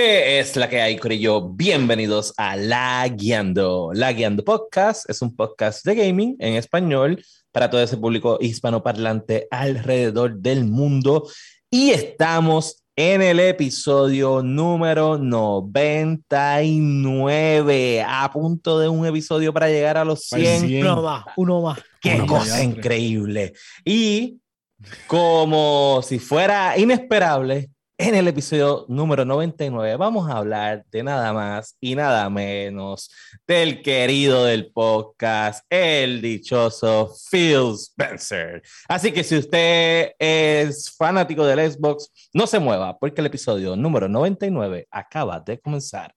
¿Qué es la que hay, Corillo? Bienvenidos a La Guiando. La Guiando Podcast es un podcast de gaming en español para todo ese público hispanoparlante alrededor del mundo. Y estamos en el episodio número 99, a punto de un episodio para llegar a los 100. Uno más, uno más. Qué Uno cosa más. increíble. Y como si fuera inesperable, en el episodio número 99 vamos a hablar de nada más y nada menos del querido del podcast, el dichoso Phil Spencer. Así que si usted es fanático del Xbox, no se mueva porque el episodio número 99 acaba de comenzar.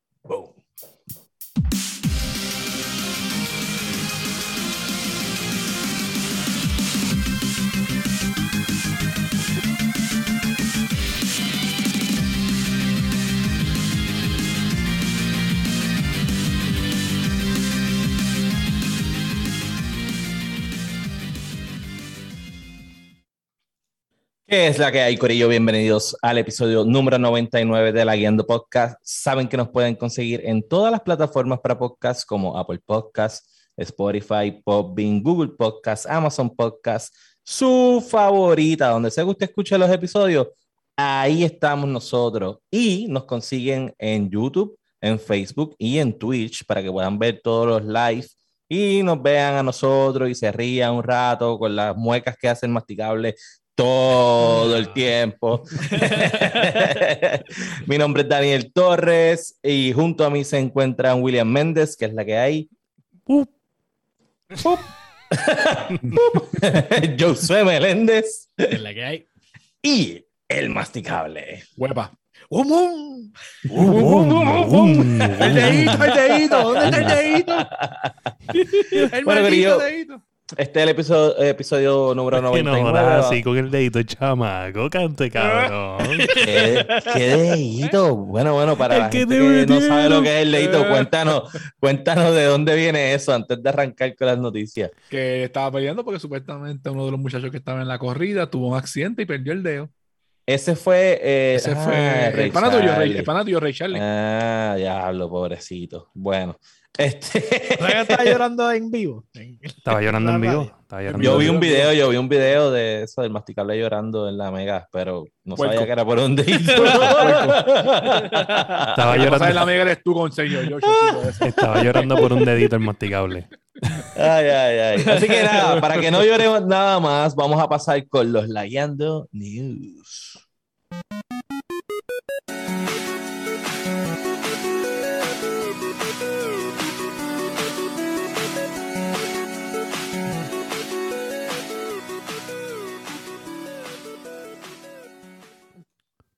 ¿Qué es la que hay, Corillo? Bienvenidos al episodio número 99 de la Guiando Podcast. Saben que nos pueden conseguir en todas las plataformas para podcast como Apple Podcast, Spotify, Podbean, Google Podcast, Amazon Podcast, su favorita, donde sea que usted escuche los episodios, ahí estamos nosotros. Y nos consiguen en YouTube, en Facebook y en Twitch para que puedan ver todos los live y nos vean a nosotros y se rían un rato con las muecas que hacen masticables todo el tiempo. Mi nombre es Daniel Torres y junto a mí se encuentra William Méndez, que es la que hay. Uh, Pup. Josué Meléndez es la que hay. y el masticable. Huepa. ¡Um, um! um, El dedito, el dedito. ¿Dónde está el dedito? El Bueno, maldito dedito. Este es el episodio, episodio número Que no 99. jodas así con el dedito, chamaco, cante cabrón. ¿Qué, qué dedito? Bueno, bueno, para la que gente te que no sabe lo que es el dedito, cuéntanos, cuéntanos de dónde viene eso antes de arrancar con las noticias. Que estaba peleando porque supuestamente uno de los muchachos que estaba en la corrida tuvo un accidente y perdió el dedo. Ese fue. eh, Ese ah, fue Ray el pana tuyo, Ray, Charlie. el pana tuyo, Ray Charlie. Ah, diablo, pobrecito. Bueno, este. ¿Sabes que estaba llorando en vivo? Estaba llorando en vivo. Estaba llorando Yo en vi un video, yo vi un video de eso del masticable llorando en la mega, pero no Puerco. sabía que era por un dedito. Estaba llorando, la amiga eres tú con señor. Yo, yo, yo, eso. estaba llorando por un dedito el masticable. Ay, ay, ay. Así que nada, para que no lloremos nada más, vamos a pasar con los Lagueando News.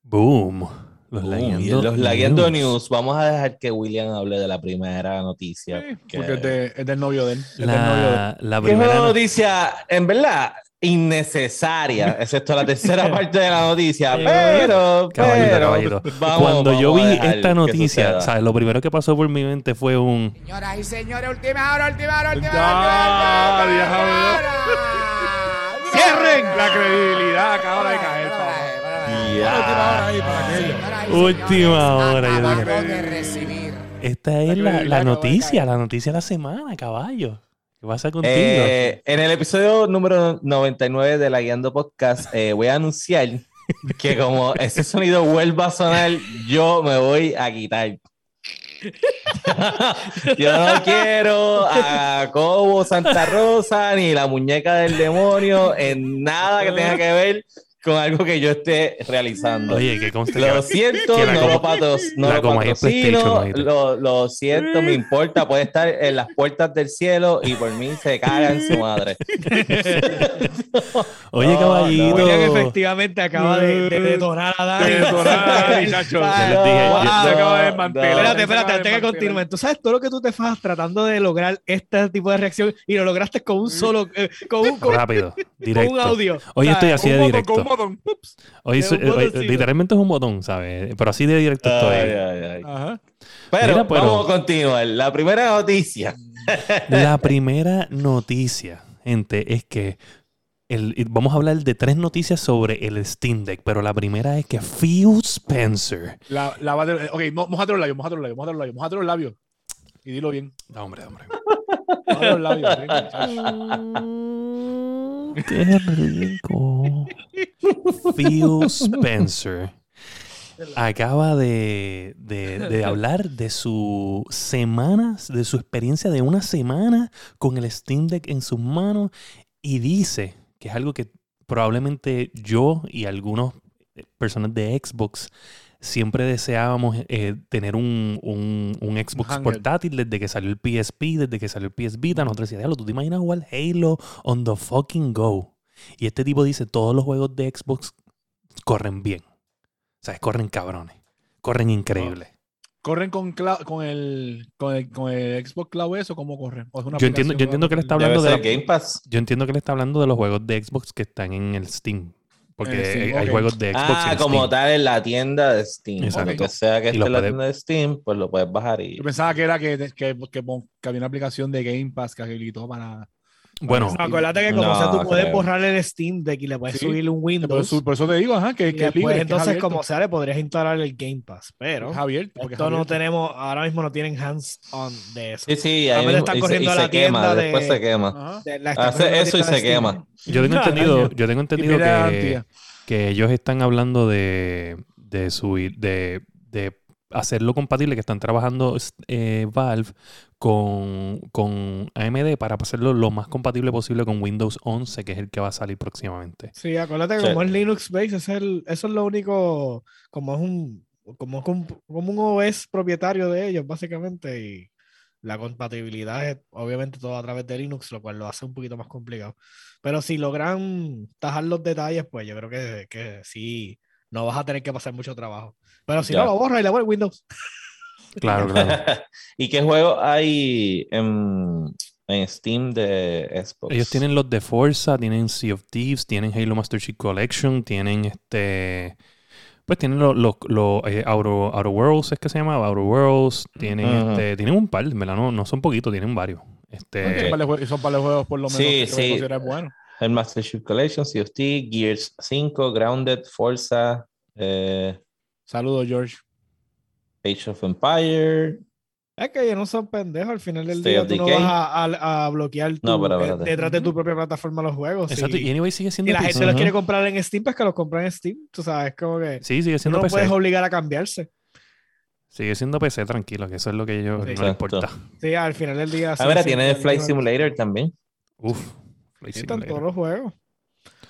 Boom. Los lagueando en los Lagueando news. News, vamos a dejar que William hable de la primera noticia. Sí, que- Porque es, de- es del novio de él. Es del novio de él. La, es una primera no- noticia, en verdad, innecesaria, excepto la tercera parte de la noticia, pero, Caballito, pero caballito. vamos- Cuando yo vamos vi esta noticia. Lo primero que pasó por mi mente fue un. Señoras y señores, última hora, última hora, última hora, última hora. ¡Cierren! La credibilidad acaba de caer. Última hora ahí para Última hora. Esta es la, noticia, la noticia de la semana, caballo. ¿Qué pasa contigo? Eh, en el episodio número 99 de la Guiando Podcast, eh, voy a anunciar que como ese sonido vuelva a sonar, yo me voy a quitar. yo no quiero a Cobo Santa Rosa ni la muñeca del demonio en nada que tenga que ver con algo que yo esté realizando. Oye, que conste Lo siento, que no lo, patro- no lo coma ahí es PlayStation, patrocino, lo, lo siento, me importa, puede estar en las puertas del cielo y por mí se caga en su madre. Oye, No, caballito. William efectivamente acaba de, de detonar a Dani. De detonar. Espérate, espérate, antes que continúen. Tú sabes todo lo que tú te fas tratando de lograr este tipo de reacción y lo lograste con un solo, eh, con, un, con, Rápido, con directo. un audio. Hoy O sea, estoy así de Con directo. Botón. Ups. Hoy hoy- botoncito. literalmente es un botón, ¿sabes? Pero así de directo estoy. Ay, ay, ay. Ajá. Pero, Mira, pero- vamos a continuar. La primera noticia. La primera noticia, gente, es que el- vamos a hablar de tres noticias sobre el Steam Deck, pero la primera es que Phil Spencer. La, lávate- ok, mo- mojate los labios, mojate los labios, mojate los labios, mojate los labios. Y dilo bien. No, hombre, hombre. Mojate los labios. Qué rico. Phil Spencer acaba de, de- de hablar de sus semanas, de su experiencia de una semana con el Steam Deck en sus manos y dice que es algo que probablemente yo y algunas personas de Xbox siempre deseábamos eh, tener un, un- un Xbox portátil desde que salió el PSP, desde que salió el PS Vita. Nosotros decíamos, "Diablo, ¿tú te imaginas jugar Halo on the fucking go? Y este tipo dice, todos los juegos de Xbox corren bien. O sea, corren cabrones. Corren increíble. ¿Corren con, con, el, con, el, con el Xbox Cloud eso? ¿Cómo corren? ¿O es una Yo entiendo- yo entiendo que le está hablando de la- Game Pass. Yo entiendo que le está hablando de los juegos de Xbox que están en el Steam. Porque En el Steam, hay, juegos de Xbox Ah, en como Steam. tal en la tienda de Steam. Exacto. Lo que sea que Y esté en la tienda de Steam, pues lo puedes bajar y. Yo pensaba que era que, que, que, que había una aplicación de Game Pass que habilitó para. Bueno, No, acuérdate que como No, sea, tú puedes creo. borrar el Steam Deck y le puedes Sí. subir un Windows. por eso te digo, ajá, que, y que es después, libre, que es entonces, como sea, le podrías instalar el Game Pass. Pero Es abierto, porque es esto no tenemos, ahora mismo no tienen hands-on de eso. Sí, sí, A ahí ver, mismo- están y, se, corriendo y a la se quema, tienda de- después se quema. De- la están Hace corriendo eso y se Steam. quema. yo tengo entendido, yo tengo entendido que, que ellos están hablando de, de subir, de, de hacerlo compatible, que están trabajando eh, Valve con, con AMD para hacerlo lo más compatible posible con Windows 11, que es el que va a salir próximamente. Sí, acuérdate que Sí. como es Linux based, es el, eso es lo único, como es un, como, es un- como un OS propietario de ellos, básicamente, y la compatibilidad es obviamente todo a través de Linux, lo cual lo hace un poquito más complicado. Pero si logran tajar los detalles, pues yo creo que, que sí, no vas a tener que pasar mucho trabajo. Pero si Ya. no, lo borra y le vuelve Windows. Claro, claro. ¿Y qué juegos hay en, en Steam de Xbox? Ellos tienen los de Forza, tienen Sea of Thieves, tienen Halo Master Chief Collection, tienen este. Pues tienen los los los, eh, Outer, Outer Worlds, es que se llama Outer Worlds. Tienen este. Tienen un par, ¿verdad? No, no son poquitos, tienen varios. Este. Son para los jue- son para los juegos por lo menos Sí, que sí. bueno. El Master Chief Collection, Sea of Thieves, Gears 5, Grounded, Forza, eh, Saludos, George. Age of Empire. Es que ellos no son pendejos, al final del State día tú no vas a, a- a bloquear No, tu- pero eh, detrás de tu propia plataforma los juegos. Exacto, y anyway sigue siendo Si la PC. gente los Ujú. quiere comprar en Steam, pues que los compren en Steam. Tú sabes, como que Sí, sigue siendo no PC. puedes obligar a cambiarse. Sigue siendo PC, tranquilo, que eso es lo que ellos no les Exacto. importa. Sí, al final del día. Ah, tienen el sí, Flight Simulator también. Uf. Flight Simulator. todos los juegos.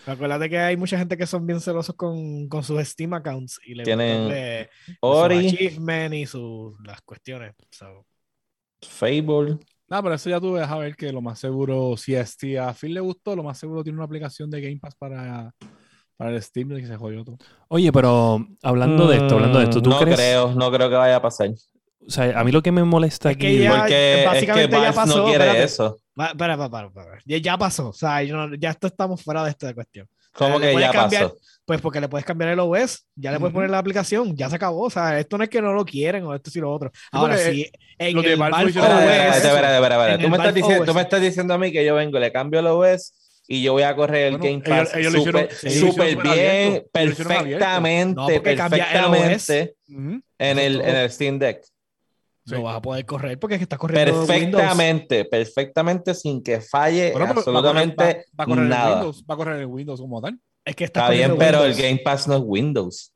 Acuérdate que hay mucha gente que son bien celosos con, con sus Steam accounts y le Tienen gustan de- Ori, achievements y sus las cuestiones. So, Fable. No, pero eso ya tú dejas ver que lo más seguro, si a, si a Phil le gustó, lo más seguro tiene una aplicación de Game Pass para, para el Steam y se jodió todo. Oye, pero hablando de esto, hablando de esto, ¿tú no crees? creo, no creo que vaya a pasar. O sea, a mí lo que me molesta Es que aquí. ya- Porque básicamente es que ya pasó, no quiere espérate. eso. espera, espera, espera, espera. Ya, ya pasó. O sea, yo no- ya esto estamos fuera de esta cuestión. ¿Cómo le que puedes ya cambiar- pasó? Pues porque le puedes cambiar el OS, ya le puedes Ujú. poner la aplicación, ya se acabó. O sea, esto no es que no lo quieren o esto sí lo otro. Ahora sí, en el OS, Tú me estás diciendo, tú me estás diciendo a mí que yo vengo, le cambio el OS y yo voy a correr el Bueno, Game Pass súper bien, perfectamente, perfectamente en el, en el Steam Deck. Sí. lo vas a poder correr porque es que estás corriendo Windows. Perfectamente, perfectamente sin que falle Bueno, pero va a correr- absolutamente va, va a correr en nada. Bien va a correr en Windows como tal. Es que Está bien, pero el Windows. Game Pass no es Windows.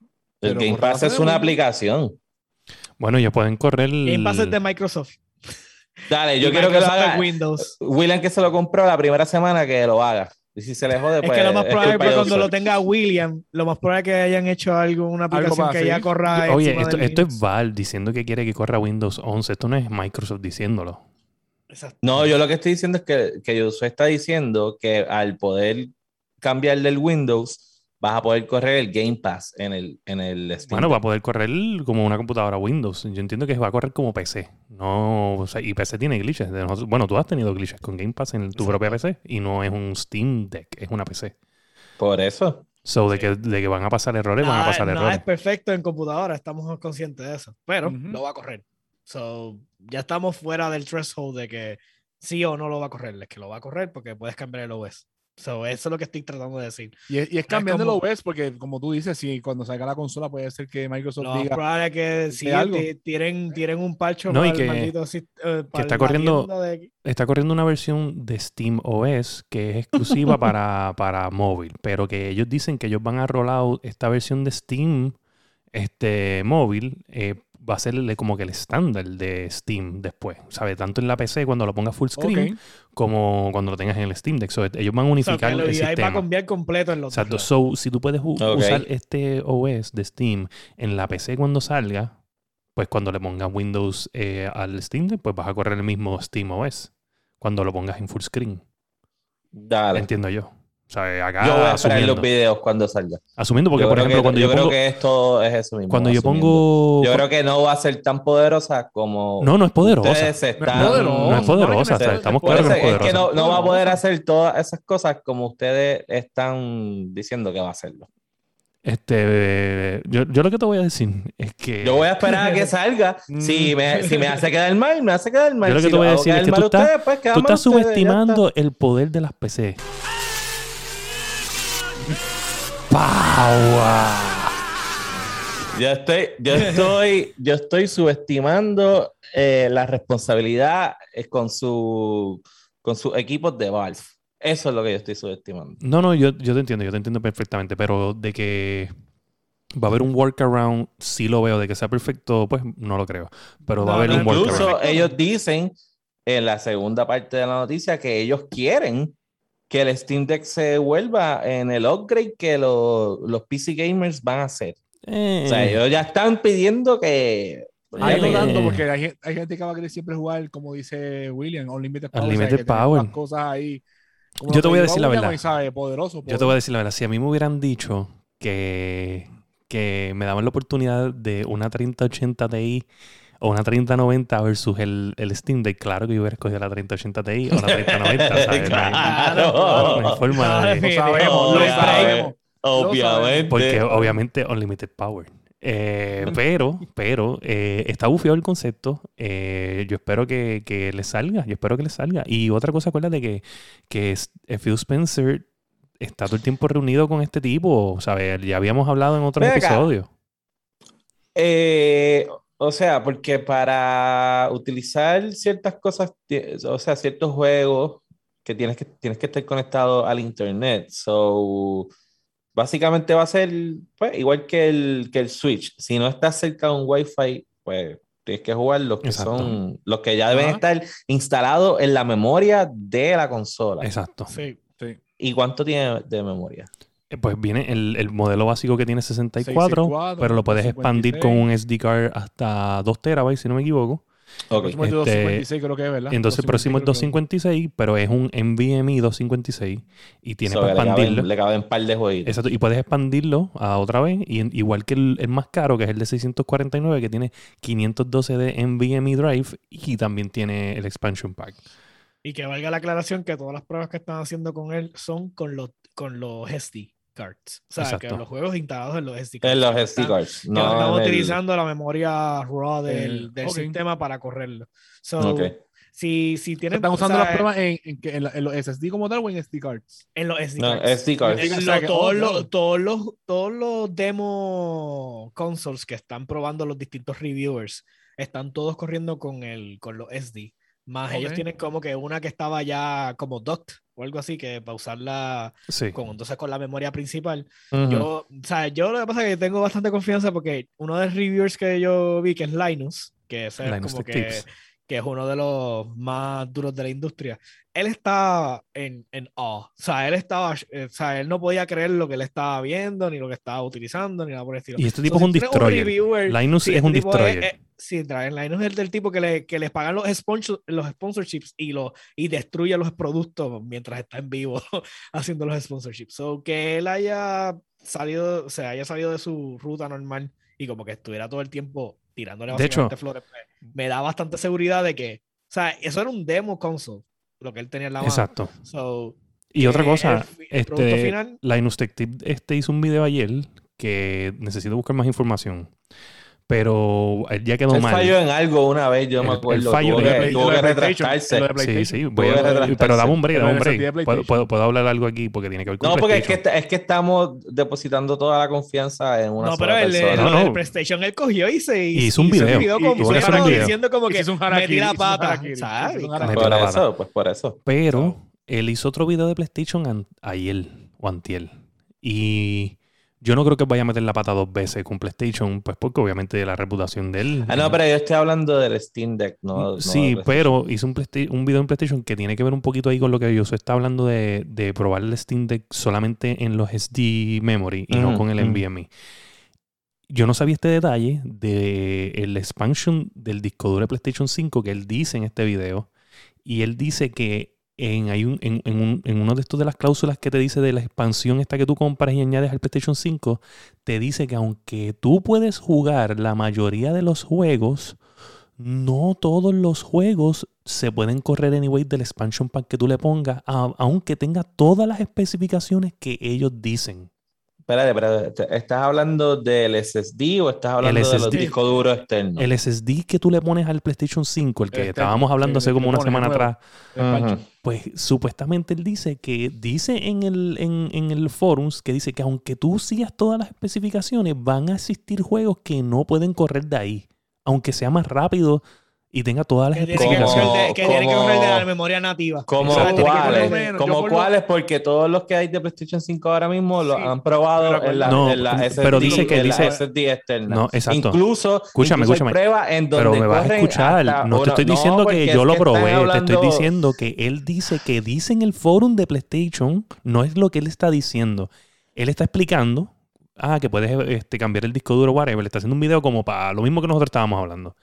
El Pero Game Pass es una Windows. aplicación. Bueno, ellos pueden correr. Game Pass es de Microsoft. Dale, yo quiero que lo haga. Windows. William que se lo compró la primera semana que lo haga. Y si se le jode, Es pues que lo más es probable es que cuando lo tenga William, lo más probable es que hayan hecho algo, una aplicación que ya corra. Oye, esto, es. Valve diciendo que quiere que corra Windows 11. Esto no es Microsoft diciéndolo. Exacto. No, yo lo que estoy diciendo es que, que Josué está diciendo que al poder cambiarle el Windows, vas a poder correr el Game Pass en el, en el Steam. Bueno, va a poder correr como una computadora Windows. Yo entiendo que va a correr como PC. No, o sea, y PC tiene glitches. De nosotros- Bueno, tú has tenido glitches con Game Pass en tu Exacto. propia PC y no es un Steam Deck, es una PC. Por eso. So, de, que, de que van a pasar errores, van a pasar nada errores. es perfecto en computadora, estamos conscientes de eso. Pero lo va a correr. So, ya estamos fuera del threshold de que sí o no lo va a correr. Es que lo va a correr porque puedes cambiar el OS. So, eso es lo que estoy tratando de decir. Y es, y es es cambiando como- el OS porque, como tú dices, si cuando salga la consola puede ser que Microsoft No, es diga... probable que sí, tienen, tienen un parcho No, y para que- el maldito sis- eh, para está corriendo- de- Está corriendo una versión de Steam OS que es exclusiva para, para móvil, pero que ellos dicen que ellos van a roll out esta versión de Steam este, móvil, eh, va a ser como que el estándar de Steam después, ¿sabes? Tanto en la PC cuando lo pongas full screen como cuando lo tengas en el Steam Deck. So, ellos van a unificar el y ahí va a sistema. cambiar completo en los Exacto. dos So, si tú puedes usar este OS de Steam en la PC cuando salga, pues cuando le pongas Windows eh, al Steam Deck, pues vas a correr el mismo Steam OS cuando lo pongas en full screen. Dale. Entiendo yo. O sea, acá Yo voy a esperar asumiendo, los videos cuando salga. asumiendo porque, yo por ejemplo, que, cuando yo yo, creo que esto es eso mismo. cuando yo pongo... Yo creo que no va a ser tan poderosa como. No, no es poderosa. No es poderosa. No es poderosa, No, o sea, no, estamos claros que no es es que no, no va a poder hacer todas esas cosas como ustedes están diciendo que va a hacerlo. Este, yo, yo lo que te voy a decir es que... Yo voy a esperar a que salga. Si me, si me hace quedar mal, me hace quedar mal. Yo lo que Si te voy a decir es que tú estás- ustedes, pues Tú estás subestimando el poder de las PC. ¡Power! Yo estoy, yo estoy, yo estoy subestimando eh, la responsabilidad eh, con su con sus equipos de Valve. Eso es lo que yo estoy subestimando. No, no, yo, yo te entiendo, yo te entiendo perfectamente, pero de que va a haber un workaround, sí lo veo, de que sea perfecto, pues no lo creo, pero va a haber no, un workaround. Incluso ellos dicen en la segunda parte de la noticia que ellos quieren que el Steam Deck se vuelva en el upgrade que lo- los PC gamers van a hacer. Eh, O sea, ellos ya están pidiendo que Ahí Eh, no tanto, eh. porque hay, gen- hay gente que va a querer siempre jugar, como dice William, Unlimited Power. Unlimited. Que tener Power. las cosas ahí. como Yo te voy a decir la verdad. Yo te voy a decir la verdad, si a mí me hubieran dicho que, que me daban la oportunidad de una 3080 Ti o una 3090 versus el, el Steam Deck, claro que yo hubiera escogido la 3080 Ti o la 3090, ¿sabes? No Claro. no hay forma de- Lo sabemos, lo Obviamente. sabemos. Obviamente. Porque obviamente Unlimited Power. Eh, pero, pero eh, está bufiado el concepto. Eh, yo espero que, que le salga. Yo espero que le salga. Y otra cosa, acuérdate que, que Phil Spencer está todo el tiempo reunido con este tipo. ¿sabes? Ya habíamos hablado en otros episodios. O sea, porque para utilizar ciertas cosas, o sea, ciertos juegos que tienes que, tienes que estar conectado al internet. So, básicamente va a ser pues, igual que el, que el Switch. Si no estás cerca de un Wi-Fi, pues tienes que jugar los que Exacto. son, los que ya deben Ajá. estar instalados en la memoria de la consola. Exacto. Sí, sí. ¿Y cuánto tiene de memoria? Eh, Pues viene el, el modelo básico que tiene 64, 64, pero lo puedes expandir con 56. un SD card hasta 2 terabytes, si no me equivoco. Ok. próximo es de este, 256 creo que es, ¿verdad? Entonces el próximo es 256 256, pero es un NVMe 256 y tienes So, para expandirlo. le caben un par de jueguitos. Exacto, y puedes expandirlo a otra vez, y en- igual que el, el más caro, que es el de 649, que tiene 512 de NVMe Drive y también tiene el expansion pack. Y que valga la aclaración que todas las pruebas que están haciendo con él son con los, con los SD cards. O sea, que los juegos instalados en los SD cards. En los SD están- cards. No estamos en el- utilizando la memoria raw del, El- del sistema para correrlo. So, Ok. si, si tienen, Están o usando sea, las pruebas en, en, los SSD como tal o en SD cards. en los SD No, cards. SD cards. En O lo- sea que- todos, oh, los, todos, los, todos los demo consoles que están probando los distintos reviewers están todos corriendo con, el, con los SD. Más ellos Ok. tienen como que una que estaba ya como docked o algo así, que para usarla Sí. con, entonces con la memoria principal. Ujú. Yo, o sea, yo lo que pasa es que tengo bastante confianza porque uno de los reviewers que yo vi, que es Linus, que es Linus como que, Tips. que es uno de los más duros de la industria, él estaba en, en awe. O sea, él estaba, eh, o sea, él no podía creer lo que él estaba viendo, ni lo que estaba utilizando, ni nada por el estilo. Y este tipo es si un destroyer. reviewer- Linus sí, es este un destroyer. eh, sí, traen Linus es del tipo que, le, que les pagan los, sponsor- los sponsorships y, lo, y destruye los productos mientras está en vivo haciendo los sponsorships. So, que él haya salido, o sea, haya salido de su ruta normal y como que estuviera todo el tiempo tirándole De hecho- flores, me, me da bastante seguridad de que, o sea, eso era un demo console, lo que él tenía en la mano. Exacto. So, Y otra cosa, el el este, final- Linus Tech Tip este hizo un video ayer que necesito buscar más información. Pero ya quedó Él mal. falló en algo una vez, yo me El- el acuerdo. fallo tuvo de que, Play- tuvo que retractarse. Sí, sí, voy a- retractarse. pero dame un break, Pero dame un el break. Puedo, puedo- puedo hablar algo aquí porque tiene que ver con No, porque es que, es que estamos depositando toda la confianza en una No, sola pero el, persona. el, No, no. el PlayStation él cogió y se Y hizo un video. Tuvo que completo hacer un video. diciendo como que Hizo un metí harakiri, la hizo un pata. hizo un Por la eso, pues por eso. Pero él hizo otro video de PlayStation ayer o antier. Y yo no creo que vaya a meter la pata dos veces con PlayStation, pues porque obviamente la reputación de él. Ah, no, pero yo estoy hablando del Steam Deck, no. sí, del pero hizo un, un video en PlayStation que tiene que ver un poquito ahí con lo que yo está hablando de, de probar el Steam Deck solamente en los SD memory y no con el. NVMe. Yo no sabía este detalle de el expansion del disco duro de PlayStation 5 que él dice en este video. Y él dice que en, hay un, en, en un- en uno de estos de las cláusulas que te dice de la expansión esta que tú compras y añades al PlayStation 5, te dice que aunque tú puedes jugar la mayoría de los juegos, no todos los juegos se pueden correr anyway del expansion pack que tú le pongas, aunque tenga todas las especificaciones que ellos dicen. Espérate, espérate, ¿estás hablando del SSD o estás hablando de los discos duros externos? El SSD que tú le pones al PlayStation 5, el que Este, estábamos hablando sí, hace como que una semana nuevo. atrás, pues supuestamente él dice que dice en el, en, en el forums que dice que aunque tú sigas todas las especificaciones, van a existir juegos que no pueden correr de ahí, aunque sea más rápido y tenga todas las Que tiene que especificaciones. de, que tiene que como- correr de la memoria nativa. ¿Como cuáles? ¿Como cuáles? Porque todos los que hay de PlayStation 5 ahora mismo lo Sí, han probado pero en la, No, en la SSD, pero dice que dice- SSD externa. No, exacto. Incluso, Escúchame, incluso escúchame. pruebas en donde Pero me vas a escuchar, hasta no te estoy diciendo que yo lo probé, te estoy diciendo que él dice que dice en el forum de PlayStation, no es lo que él está diciendo. Él está explicando, ah, que puedes este, cambiar el disco duro, whatever, le está haciendo un video como para lo mismo que nosotros estábamos hablando.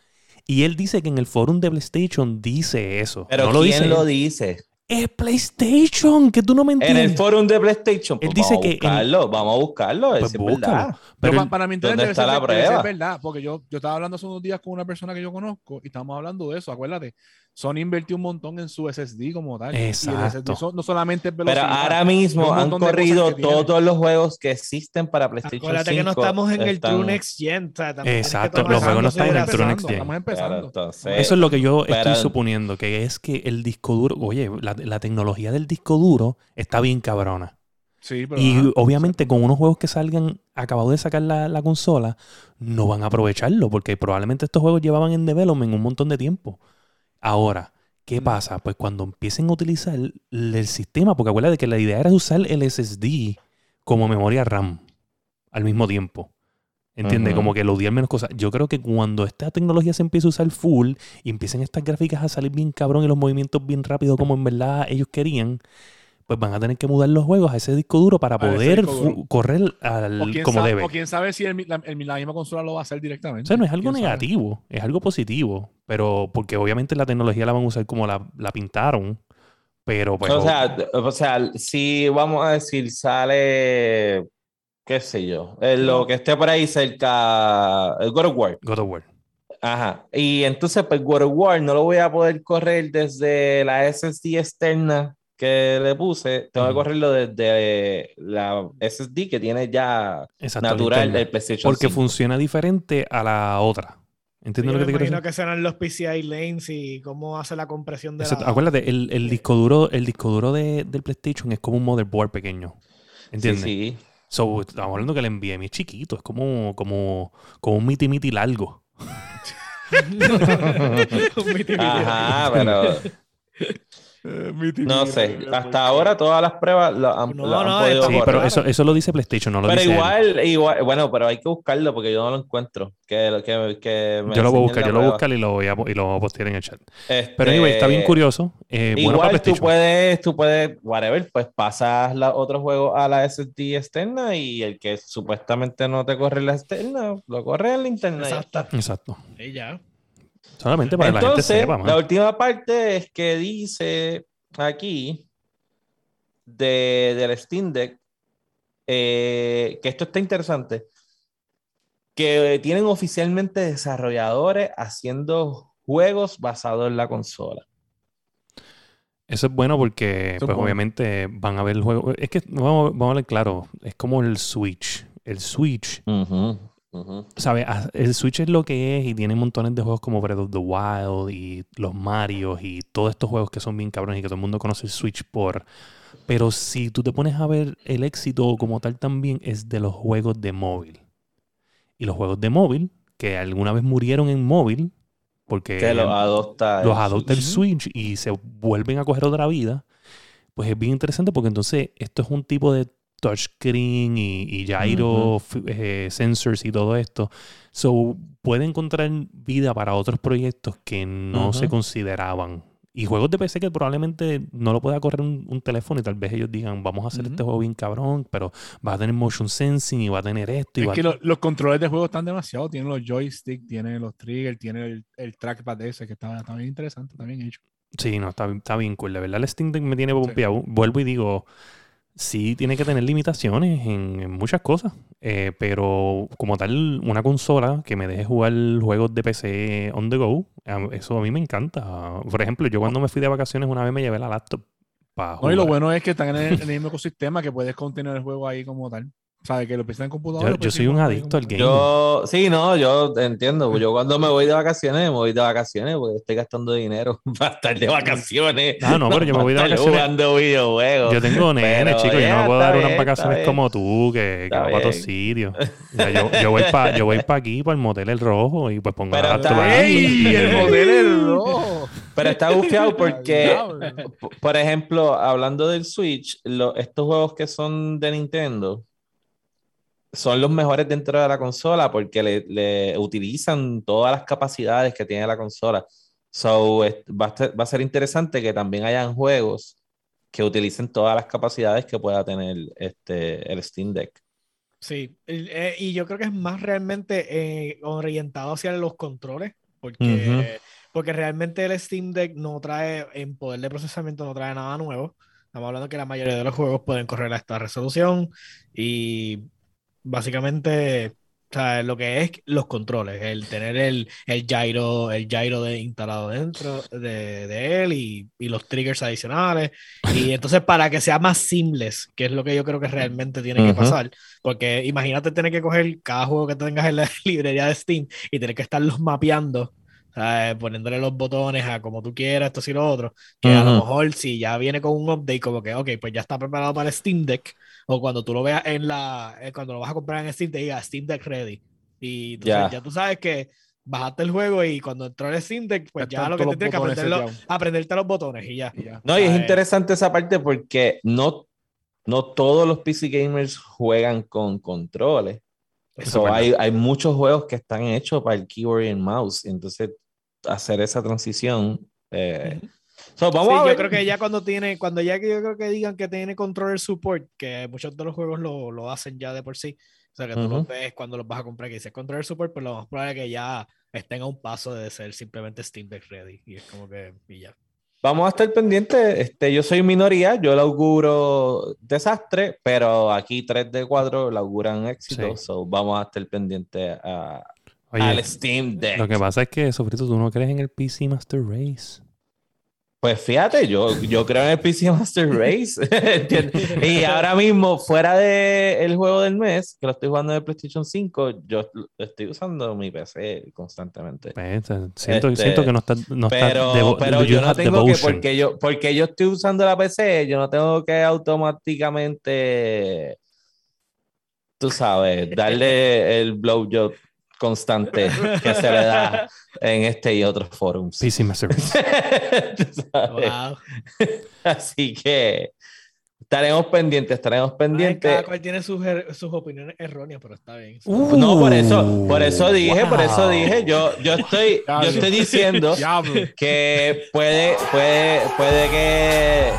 Y él dice que en el forum de PlayStation dice eso. Pero no lo ¿quién dice. lo él. dice? Es PlayStation, que tú no me En entiendes. el forum de PlayStation. Él Pues dice vamos que a en- buscarlo, vamos a buscarlo, Pues es verdad. Pero Pero pa- él- para mí ¿dónde entender está debe la ser- debe ser prueba? verdad, porque yo, yo estaba hablando hace unos días con una persona que yo conozco y estábamos hablando de eso, acuérdate. Sony invirtió un montón en su SSD como tal. Y el Exacto. SSD no solamente es Pero velocidad. ahora mismo han corrido todos los juegos que existen para PlayStation Acuérdate 5. que no estamos en el True Next Gen. o sea, Exacto, los juegos no están en el. True Next Gen. Estamos Claro, empezando. entonces, Eso es lo que yo pero- estoy suponiendo, que es que el disco duro, oye, la, la tecnología del disco duro está bien cabrona. Sí, pero Y ajá, obviamente con unos juegos que salgan acabados de sacar la, la consola, no van a aprovecharlo, porque probablemente estos juegos llevaban en development un montón de tiempo. Ahora, ¿qué Mm. pasa? Pues cuando empiecen a utilizar el, el sistema, porque acuérdate que la idea era usar el SSD como memoria RAM al mismo tiempo. ¿Entiendes? Como que lo dieran menos cosas. Yo creo que cuando esta tecnología se empiece a usar full y empiecen estas gráficas a salir bien cabrón y los movimientos bien rápido como en verdad ellos querían, pues van a tener que mudar los juegos a ese disco duro para A poder duro. correr al, como sabe, debe. o quién sabe si el la, el- la misma consola lo va a hacer directamente. O sea, no es algo ¿Quién sabe? negativo, es algo positivo, pero porque obviamente la tecnología la van a usar como la, la pintaron, pero pues... o, sea, o sea, si vamos a decir, sale, qué sé yo, eh, lo que esté por ahí cerca, el God of War. God of War. Ajá. Y entonces, pues, God of War no lo voy a poder correr desde la SSD externa que le puse. Tengo que correrlo desde la SSD que tiene ya Exacto, natural interna. el PlayStation Porque 5. funciona diferente a la otra. ¿Entiendes Yo lo que me te quiero imagino decir? que serán los PCI lanes y cómo hace la compresión de Exacto. la... Acuérdate, el, el disco duro, el disco duro de- del PlayStation es como un motherboard pequeño. ¿Entiendes? Sí, sí. So, estamos hablando que el NVMe es chiquito, es como, como, como un miti miti largo. Un miti miti. Ajá, pero no sé. Hasta ahora todas las pruebas lo han, No, lo han no, podido Sí, correr. pero eso, eso lo dice PlayStation, no lo Pero dice él. igual, igual, bueno, pero hay que buscarlo porque yo no lo encuentro. Que, que, que me Yo lo voy a buscar, yo lo voy a buscar y lo voy a, y lo voy a postear en el chat. Este, Pero anyway, está bien curioso. Eh, bueno para Igual tú puedes, tú puedes, whatever, pues pasas la, otro juego a la SSD externa y el que supuestamente no te corre la externa, lo corre en la interna. ya Exacto. Exacto. Y ya. Solamente para que la gente Entonces, sepa, man. la última parte es que dice aquí de, del Steam Deck, eh, que esto está interesante, que tienen oficialmente desarrolladores haciendo juegos basados en la consola. Eso es bueno porque, es pues, bueno. obviamente van a ver el juego. Es que vamos, vamos a hablar claro, es como el Switch. El Switch ¿Sabes? Ah, El Switch es lo que es y tiene montones de juegos como Breath of the Wild y los Marios y todos estos juegos que son bien cabrones y que todo el mundo conoce el Switch por. Pero si tú te pones a ver el éxito como tal también es de los juegos de móvil. Y los juegos de móvil, que alguna vez murieron en móvil, porque Que lo adopta. los el adopta el. Switch y se vuelven a coger otra vida, pues es bien interesante porque entonces esto es un tipo de touchscreen y, y gyro Ujú. f- eh, sensors y todo esto. So, puede encontrar vida para otros proyectos que no se Ujú. consideraban. Y juegos de PC que probablemente no lo pueda correr un, un teléfono y tal vez ellos digan, vamos a hacer Ujú. este juego bien cabrón, pero va a tener motion sensing y va a tener esto. Y Es va a- que lo- los controles de juego están demasiado. Tienen los joysticks, tienen los triggers, tienen el, el trackpad ese que está, está bien interesante, está bien hecho. Sí, no, está, está bien cool. De verdad, el Steam Deck me tiene pompeado. Vuelvo y digo, sí tiene que tener limitaciones en, en muchas cosas. eh, pero como tal, una consola que me deje jugar juegos de PC on the go, eso a mí me encanta. Por ejemplo, yo cuando me fui de vacaciones una vez me llevé la laptop para No, jugar. y lo bueno es que están en el, en el mismo ecosistema que puedes continuar el juego ahí como tal. ¿Sabes? Que lo empiezan en computadora. Yo- soy un adicto al game. Yo, sí, no, yo entiendo. Yo cuando me voy de vacaciones, me voy de vacaciones porque estoy gastando dinero para estar de vacaciones. Ah, no, pero yo me voy de vacaciones. jugando videojuegos. Yo tengo nene, Pero chico. Yo no puedo dar unas vacaciones como tú, que, que va para bien. sitios. Yo, yo voy para yo voy pa aquí, para el motel El Rojo, y pues pongo Pero ahí. ¡Ey! El modelo es rojo. Pero está bufiado porque, por ejemplo, hablando del Switch, lo- estos juegos que son de Nintendo son los mejores dentro de la consola porque le, le utilizan todas las capacidades que tiene la consola. So, va, a ser, va a ser interesante que también hayan juegos que utilicen todas las capacidades que pueda tener este, el Steam Deck. Sí, eh, y yo creo que es más realmente eh, orientado hacia los controles, porque, porque realmente el Steam Deck no trae, en poder de procesamiento, no trae nada nuevo. Estamos hablando que la mayoría de los juegos pueden correr a esta resolución y básicamente, o sea, lo que es los controles, el tener el, el gyro, el gyro de, instalado dentro de, de él y, y los triggers adicionales. Y entonces para que sea más seamless, que es lo que yo creo que realmente tiene que Ujú. pasar, porque imagínate tener que coger cada juego que tengas en la librería de Steam y tener que estarlos mapeando, ¿sabes? poniéndole los botones a como tú quieras, esto y lo otro, que a lo mejor si ya viene con un update como que, ok, pues ya está preparado para el Steam Deck, o cuando tú lo veas en la, eh, cuando lo vas a comprar en Steam, te diga Steam Deck ready. Y entonces Ya. ya tú sabes que bajaste el juego y cuando entró el Steam Deck, pues ya están lo que te los tienes que aprenderlo, aprenderte los botones y ya. Y ya. No, y es eh. interesante esa parte porque no, no todos los PC gamers juegan con controles. Eso So, hay, hay muchos juegos que están hechos para el keyboard y el mouse. Entonces, hacer esa transición. eh. So, vamos Sí, a yo ver. creo que ya cuando tiene, cuando ya que yo creo que digan que tiene controller support, que muchos de los juegos lo, lo hacen ya de por sí. O sea que tú Ujú. los ves cuando los vas a comprar que dice controller support, pues lo más probable es que ya estén a un paso de ser simplemente Steam Deck ready. Y es como que y ya. Vamos a estar pendientes. Este, yo soy minoría, yo le auguro desastre, pero aquí 3 de 4 le auguran éxito. Sí. So, vamos a estar pendientes a- Oye, al Steam Deck. lo que pasa es que, Sofrito, tú no crees en el PC Master Race. Pues fíjate, yo, yo creo en el PC Master Race. y ahora mismo, fuera del juego del mes, que lo estoy jugando en el PlayStation 5, yo estoy usando mi PC constantemente. Pues, siento, Este, siento que no está. No está Pero, devo- pero you yo no tengo que, devotion. porque yo, porque yo estoy usando la PC, yo no tengo que automáticamente, tú sabes, darle el blowjob constante que se le da en este y otros forums. PC Master Race. Tú sabes. Wow. Así que estaremos pendientes, estaremos Ay, pendientes. cada cual tiene sus, er- sus opiniones erróneas, pero está bien. Uh, No, por eso, por eso dije, por eso dije, yo, yo estoy, yo estoy diciendo que puede, puede, puede que.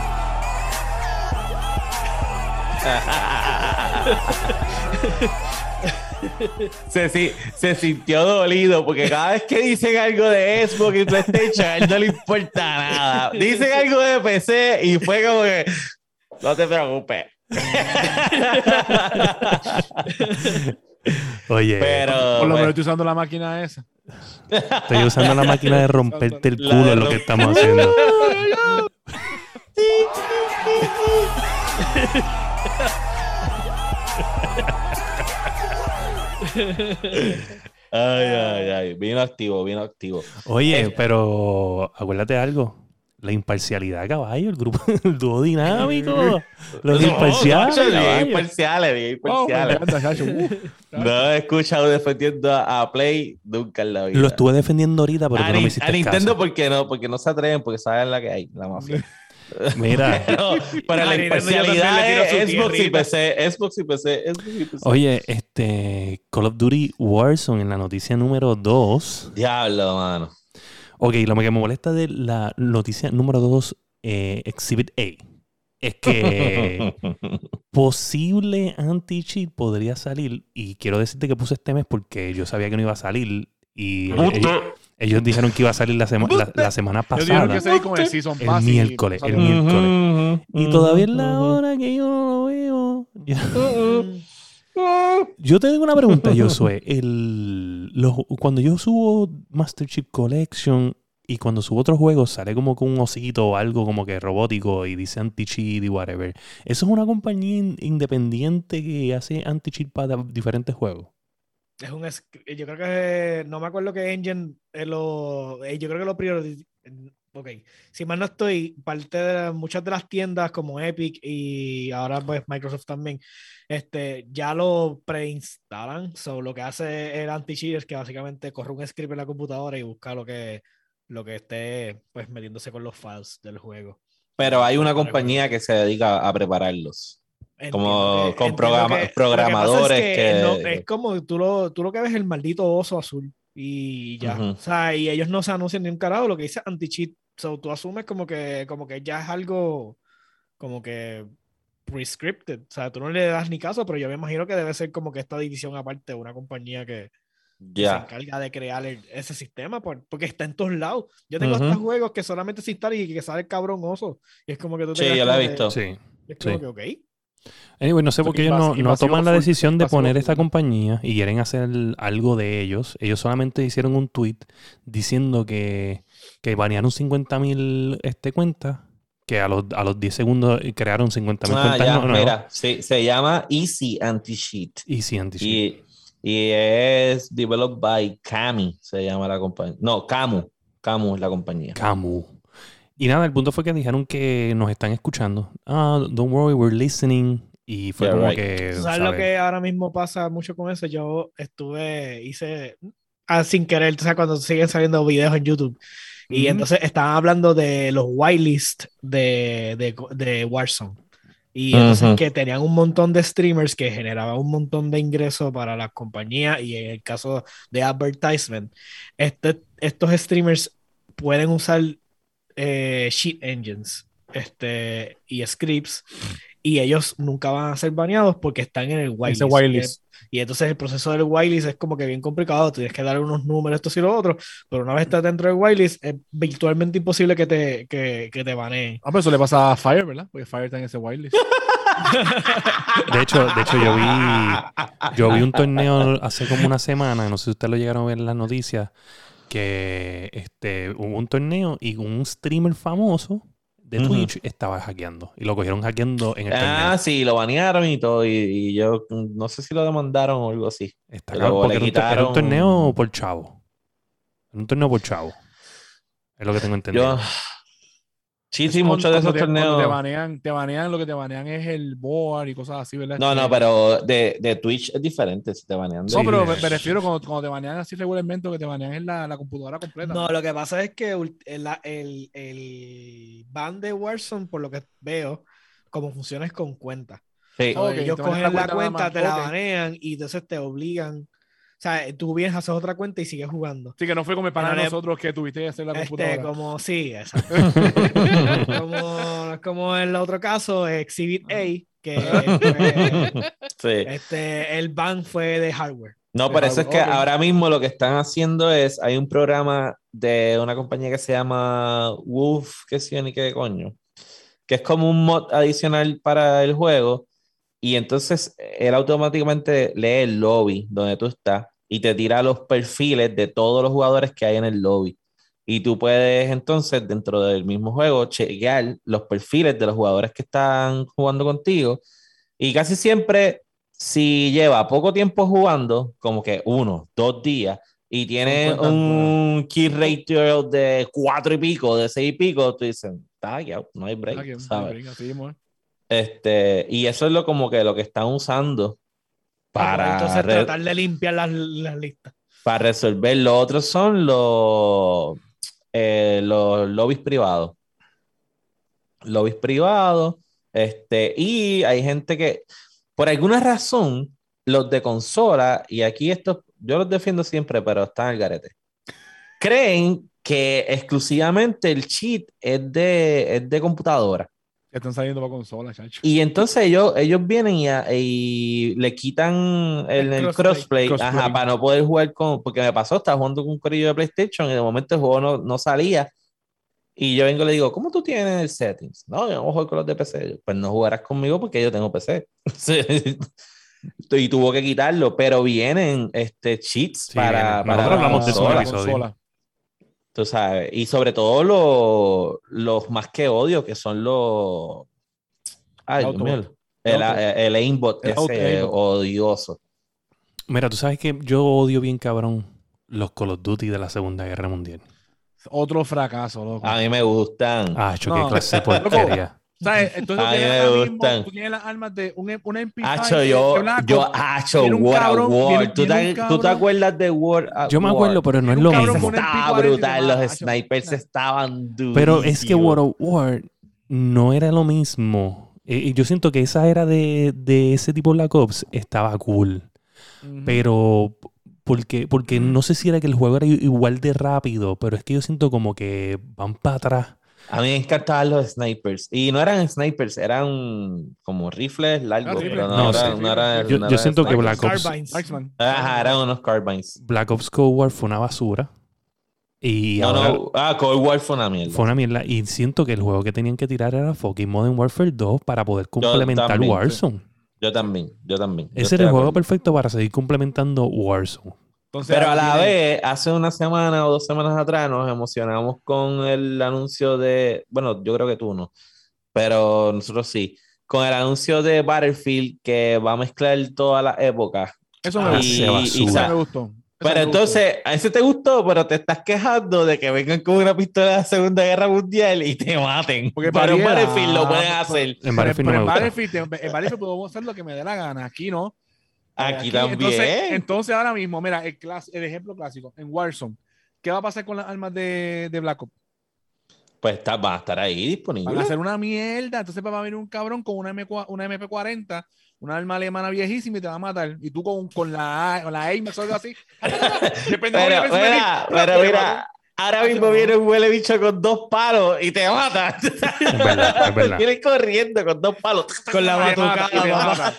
Se, si- se sintió dolido porque cada vez que dicen algo de Xbox y PlayStation, a él no le importa nada. Dicen algo de PC y fue como que no te preocupes. Oye, Pero Por lo menos estoy usando la máquina esa. estoy usando la máquina de romperte el culo, de es lo que estamos haciendo. Ay, ay, ay. Vino activo, vino activo. Oye, Eh, pero acuérdate de algo. La imparcialidad, caballo, el grupo, el dúo dinámico. Los imparciales. No, caballo. imparciales, bien Oh, imparciales. Uh, No he escuchado defendiendo a, a Play nunca en la vida. Lo estuve defendiendo ahorita, pero a, tú no me a hiciste Nintendo caso. porque no, porque no se atreven, porque saben la que hay, la mafia. Mira, Pero, pero A la imparcialidad su es Xbox y. PC, Xbox y PC, Xbox y PC. oye, este Call of Duty Warzone en la noticia número 2. Diablo, mano. Ok, lo que me molesta de la noticia número 2, eh, Exhibit A, es que posible anti-cheat podría salir. Y quiero decirte que puse este mes porque yo sabía que no iba a salir. Y ellos, ellos dijeron que iba a salir la, sema- la- la semana Ellos pasada. que con el Season El Pass. y- miércoles, el miércoles. Y todavía es la hora que yo no lo veo. Yo, yo te digo una pregunta, Josué. El, los- cuando yo subo Master Chief Collection y cuando subo otros juegos sale como con un osito o algo como que robótico y dice anti-cheat y whatever. ¿Eso es una compañía in- independiente que hace anti-cheat para diferentes juegos? Es un es- yo creo que no me acuerdo qué engine eh, lo eh, yo creo que lo priori ok si mal no estoy parte de la- muchas de las tiendas como Epic y ahora pues Microsoft también este ya lo preinstalan so lo que hace el anti cheat es que básicamente corre un script en la computadora y busca lo que lo que esté pues metiéndose con los files del juego Pero hay una compañía que se dedica a prepararlos. Como que- con programa- que- lo que programadores es que- no, es como tú lo, tú lo que ves es el maldito oso azul y ya. Ujú. O sea, y ellos no se anuncian ni un carajo, lo que dice anti-cheat. So, tú asumes como que, como que ya es algo como que prescripted. O sea, tú no le das ni caso, pero yo me imagino que debe ser como que esta división aparte de una compañía que, que se encarga de crear el- ese sistema, por- porque está en todos lados. Yo tengo Ujú. hasta juegos que solamente se instalan y que sale el cabrón oso. Y es como que tú te Sí, yo la he visto. Sí. Es como Sí. que, ok. Anyway, no sé por qué ellos no, no toman la full, decisión de poner full. esta compañía y quieren hacer algo de ellos. Ellos solamente hicieron un tweet diciendo que, que banearon 50.000 este, cuentas, que a los, a los 10 segundos crearon 50.000 Ah, cuentas ya, no- mira, sí, se llama Easy Anti-Cheat. Y sí, anti Y, y es developed by Kami, se llama la compañía. No, Camu. Camu es la compañía. Camu. Y nada, el punto fue que dijeron que nos están escuchando. Ah, don't worry, we're listening. Y fue Yeah, como right. que. ¿Tú ¿Sabes lo que ahora mismo pasa mucho con eso? Yo estuve, hice, ah, sin querer, tú sabes, cuando siguen saliendo videos en YouTube. Y entonces estaban hablando de los whitelist de, de, de Warzone. Y entonces que tenían un montón de streamers que generaban un montón de ingresos para las compañías y en el caso de advertisement, este, estos streamers pueden usar eh, sheet engines este, y scripts y ellos nunca van a ser baneados porque están en el whitelist. Whitelist. Y entonces el proceso del whitelist es como que bien complicado, tienes que dar unos números, esto y lo otro, pero una vez estás dentro del whitelist es virtualmente imposible que te, que, que te baneen. Ah, pero eso le pasa a Fire, ¿verdad? Porque Fire está en ese whitelist. De hecho, de hecho, yo vi. Yo vi un torneo hace como una semana, no sé si ustedes lo llegaron a ver en las noticias, que este, hubo un torneo y un streamer famoso de. Twitch estaba hackeando. Y lo cogieron hackeando en el Ah, torneo. sí, lo banearon y todo. Y, y yo no sé si lo demandaron o algo así. Está cabrón, porque era era un quitaron- torneo por chavo. Era un torneo por chavo. Es lo que tengo entendido. Yo. Sí, sí, muchos de esos te- torneos. Te banean, te banean, lo que te banean es el board y cosas así, ¿verdad? No, Este, no, pero de, de Twitch es diferente si te banean. de- No, pero me, me refiero cuando, cuando te banean así regularmente, lo que te banean es la, la computadora completa. No, lo que pasa es que el, el, el ban de Warzone, por lo que veo, como funciona es con cuenta. Sí. Ok, ellos cogen la la cuenta nada cuenta, te la ok. banean y entonces te obligan. O sea, tú vienes, haces otra cuenta y sigues jugando. Así que no fue como Pero le- nosotros que tuviste que hacer la Este, computadora. como, sí, exacto. como, como en el otro caso, Exhibit A, que fue- Sí. este, el ban fue de hardware. No, por eso es que ahora mismo lo que están haciendo es, hay un programa de una compañía que se llama Wolf, que sé yo ni qué coño, que es como un mod adicional para el juego, y entonces él automáticamente lee el lobby donde tú estás y te tira los perfiles de todos los jugadores que hay en el lobby. Y tú puedes entonces, dentro del mismo juego, chequear los perfiles de los jugadores que están jugando contigo. Y casi siempre si lleva poco tiempo jugando, como que uno, dos días, y tiene un key ratio de cuatro y pico, de seis y pico, tú dices, está ya, no hay break, ¿sabes? Este, y eso es lo como que lo que están usando para, entonces tratar de limpiar las, las listas. para resolver. Los otros son los, eh, los lobbies privados. Lobbies privados. Este, y hay gente que, por alguna razón, los de consola, y aquí estos, yo los defiendo siempre, pero están al garete. Creen que exclusivamente el cheat es de, es de computadora. Están saliendo para consola, chacho. Y entonces ellos, ellos vienen y, a- y le quitan el, El el crossplay. crossplay, Crossplay. ajá, para no poder jugar con. Porque me pasó, estaba jugando con un corillo de PlayStation y de momento el juego no, no salía. Y yo vengo y le digo, ¿cómo tú tienes el settings? No, yo no jugar con los de PC. Yo, Pues no jugarás conmigo porque yo tengo PC. y tuvo que quitarlo, pero vienen este, cheats Sí, para, para Nosotros la hablamos de eso en un consola. episodio. Tú sabes, y sobre todo los, los más que odio, que son los. Ay, El Dios auto- mío. El, el auto- el aimbot el ese odioso. Mira, tú sabes que yo odio bien cabrón los Call of Duty de la Segunda Guerra Mundial. Otro fracaso, loco. A mí me gustan. Ah, cho, qué No. clase de porquería. ¿Sabes? Entonces A tú mí tienes, me ahora mismo- gustan. tú tienes las armas de un, un MP5 Hacho, de- yo, yo, hacho, War cabrón, War. viene- ¿Tú, te, viene tú te acuerdas de War Yo me War? acuerdo, pero no es lo mismo. Estaba MP40 y brutal, los hacho. snipers estaban duros. Pero es que World of War no era lo mismo. Eh, y yo siento que esa era de, de ese tipo Black Ops estaba cool. Pero porque, porque no sé si era que el juego era igual de rápido, pero es que yo siento como que van para atrás. A mí me encantaban los snipers. Y no eran snipers, eran como rifles largos. Ah, rifles. pero no, No, era- sí. no era- Yo- no yo era siento que. Black Ops- Carbines. Ajá, eran unos carbines. Black Ops Cold War fue una basura. Y No, ahora no. Ah, Cold War fue una mierda. fue una mierda. Y siento que el juego que tenían que tirar era fucking Modern Warfare 2 para poder complementar también, sí. Warzone. Yo también, yo también. Yo Ese estoy era el juego perfecto para seguir complementando Warzone. Entonces, Pero a la tiene- vez, hace una semana o dos semanas atrás nos emocionamos con el anuncio de, bueno, yo creo que tú no, pero nosotros sí, con el anuncio de Battlefield que va a mezclar todas las épocas. Eso me Ah, y- y Eso sa- me gustó. Pero me gustó. entonces, a ese te gustó, pero te estás quejando de que vengan con una pistola de la Segunda Guerra Mundial y te maten. Porque en variedad. Battlefield lo pueden hacer. En Battlefield pero no en. Battlefield, en Battlefield puedo hacer lo que me dé la gana. Aquí no. Aquí, también. Entonces, entonces ahora mismo, mira, el, clas- el ejemplo clásico, en Warzone, ¿qué va a pasar con las armas de, de Black Ops? pues está, va a estar ahí Van a disponible. hacer una mierda. Entonces va a venir un cabrón con una, M, una MP40, una arma alemana viejísima y te va a matar. Y tú con, con la, A- con la aim o algo así. Depende Pero, de mira, pero mira, ahora mismo viene un huele bicho con dos palos y te mata. Es verdad, es verdad. Viene corriendo con dos palos. Con la batucada, te papá.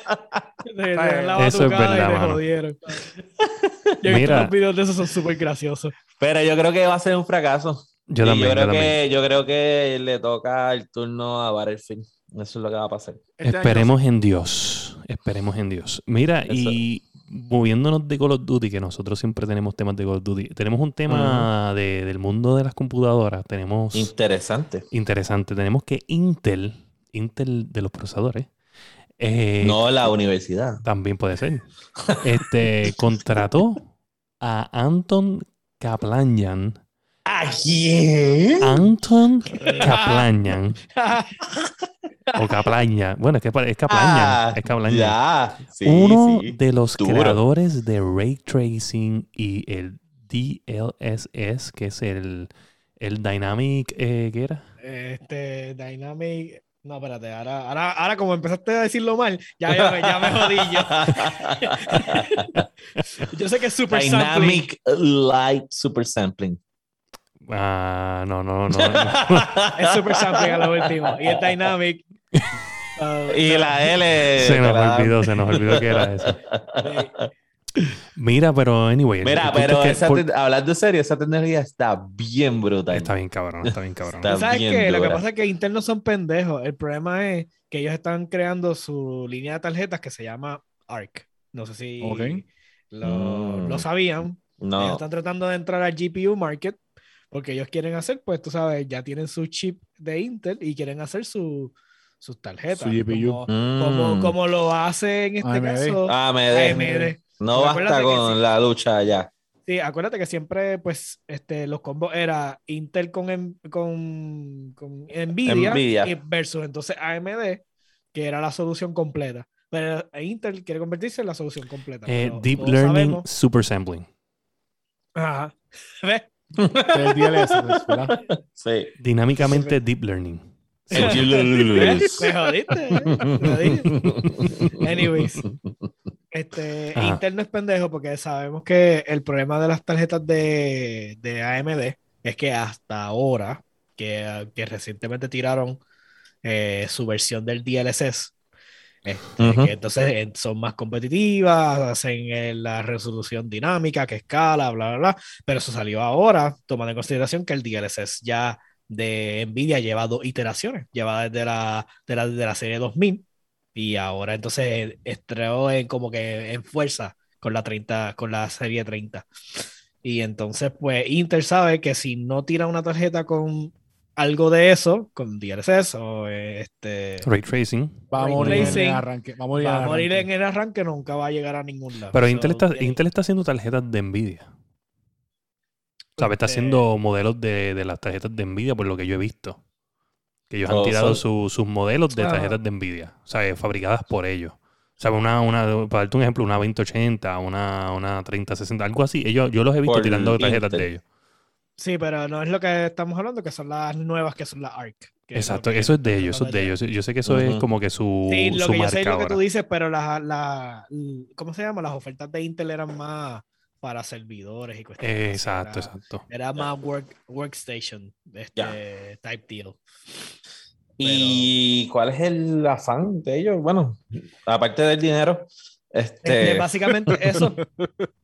Eso es batucada y verdad, te jodieron. Yo he visto Mira. los videos de esos, son súper graciosos. Pero yo creo que va a ser un fracaso. Yo también, yo yo creo también. que yo creo que le toca el turno a Battlefield. Eso es lo que va a pasar. Este año- Esperemos en Dios. Esperemos en Dios. Mira, y moviéndonos de Call of Duty, que nosotros siempre tenemos temas de Call of Duty, tenemos un tema de- del mundo de las computadoras. Tenemos Interesante. interesante. Tenemos que Intel, Intel de los procesadores, eh, No la universidad. también puede ser, este, contrató a Anton Kaplanyan. ¿A quién? Anton Kaplanyan. o Kaplanya. Bueno, es que es Kaplanyan. Ah, es. Ya. Sí, Uno sí. de los Duro. creadores de Ray Tracing y el DLSS, que es el, el Dynamic, eh, ¿qué era? Este, Dynamic. No, espérate, ahora, ahora, ahora como empezaste a decirlo mal, ya, ya, me, ya me jodí yo. Yo sé que es super sampling. Dynamic Light Super Sampling. Ah, no, no, no. no. Es super sampling a lo último. Y es Dynamic. Uh, y la L. se nos la- olvidó, se nos olvidó que era eso. Mira, pero anyway. Mira, pero es que esa por- te- hablando serio, esa tecnología está bien brutal. Está bien cabrón, está bien cabrón. Está ¿Sabes bien qué? Lo que pasa es que Intel no son pendejos. El problema es que ellos están creando su línea de tarjetas que se llama ARC. No sé si lo, Mm. lo sabían. Ellos No. están tratando de entrar al GPU market porque ellos quieren hacer, pues tú sabes, ya tienen su chip de Intel y quieren hacer su, sus tarjetas. Su GPU. Como, como, Mm. como lo hace en este AMD. caso AMD. AMD. No basta con sí. la lucha ya. Sí, acuérdate que siempre, pues, este, los combos era Intel con, con, con Nvidia, versus entonces AMD, que era la solución completa. Pero Intel quiere convertirse en la solución completa. Eh, pero deep Learning sabemos- Super Sampling. Ajá. ¿Ves? Es el DLS, pues, ¿verdad? Sí. Dinámicamente Deep Learning. Me jodiste, ¿eh? Anyways. Este, Ajá. Intel no es pendejo porque sabemos que el problema de las tarjetas de, de AMD es que hasta ahora, que, que recientemente tiraron eh, su versión del DLSS, este, Ujú. que entonces eh, son más competitivas, hacen eh, la resolución dinámica, que escala, bla, bla, bla, pero eso salió ahora, tomando en consideración que el DLSS ya de Nvidia lleva dos iteraciones, lleva desde la, de la, de la serie 2000 y ahora entonces estrenó en como que en fuerza con la 30, con la serie 30. Y entonces, pues, Intel sabe que si no tira una tarjeta con algo de eso, con DLSS o eh, este, Ray Tracing. Va a Ray morir en tracing. el arranque. Va a morir, en el arranque. en el arranque, nunca va a llegar a ningún lado. Pero So, Intel, está, tiene- Intel está haciendo tarjetas de Nvidia. ¿Sabes? Está Este- haciendo modelos de, de las tarjetas de Nvidia, por lo que yo he visto. Que ellos han Oh, tirado son- su- sus modelos de Ah. tarjetas de Nvidia. O sea, fabricadas por ellos. O sea, una, una, para darte un ejemplo, una 2080, una, una 3060, algo así. Ellos, yo los he visto Por tirando tarjetas Intel. de ellos. Sí, pero no es lo que estamos hablando, que son las nuevas, que son las ARC. es Exacto, que- eso es de ellos, eso es de ellos. Yo sé que eso es como que su, Sí, lo su que yo sé es lo que tú dices, pero la, la, ¿cómo se llama? Las ofertas de Intel eran más para servidores y cuestiones. Exacto, era, exacto. Era más work, workstation, este type deal. ¿Y cuál es el afán de ellos? Bueno, aparte del dinero, Este, este, básicamente eso.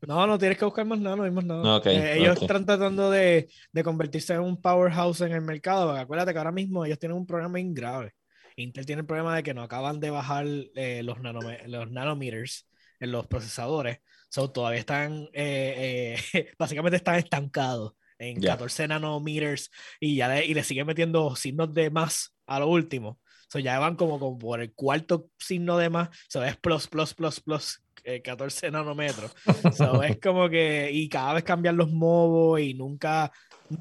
No, no tienes que buscar más nada, no hay más nada. Ok, Eh, ellos están tratando de, de convertirse en un powerhouse en el mercado. Acuérdate que ahora mismo ellos tienen un problema bien grave. Intel tiene el problema de que no acaban de bajar eh, los, nanome- los nanometers en los procesadores. So, todavía están, eh, eh, básicamente están estancados en Ya. 14 nanometers y ya le, y le siguen metiendo signos de más a lo último. So, ya van como, como por el cuarto signo de más. So, es plus, plus, plus, plus, eh, 14 nanómetros. So, es como que, y cada vez cambian los modos y nunca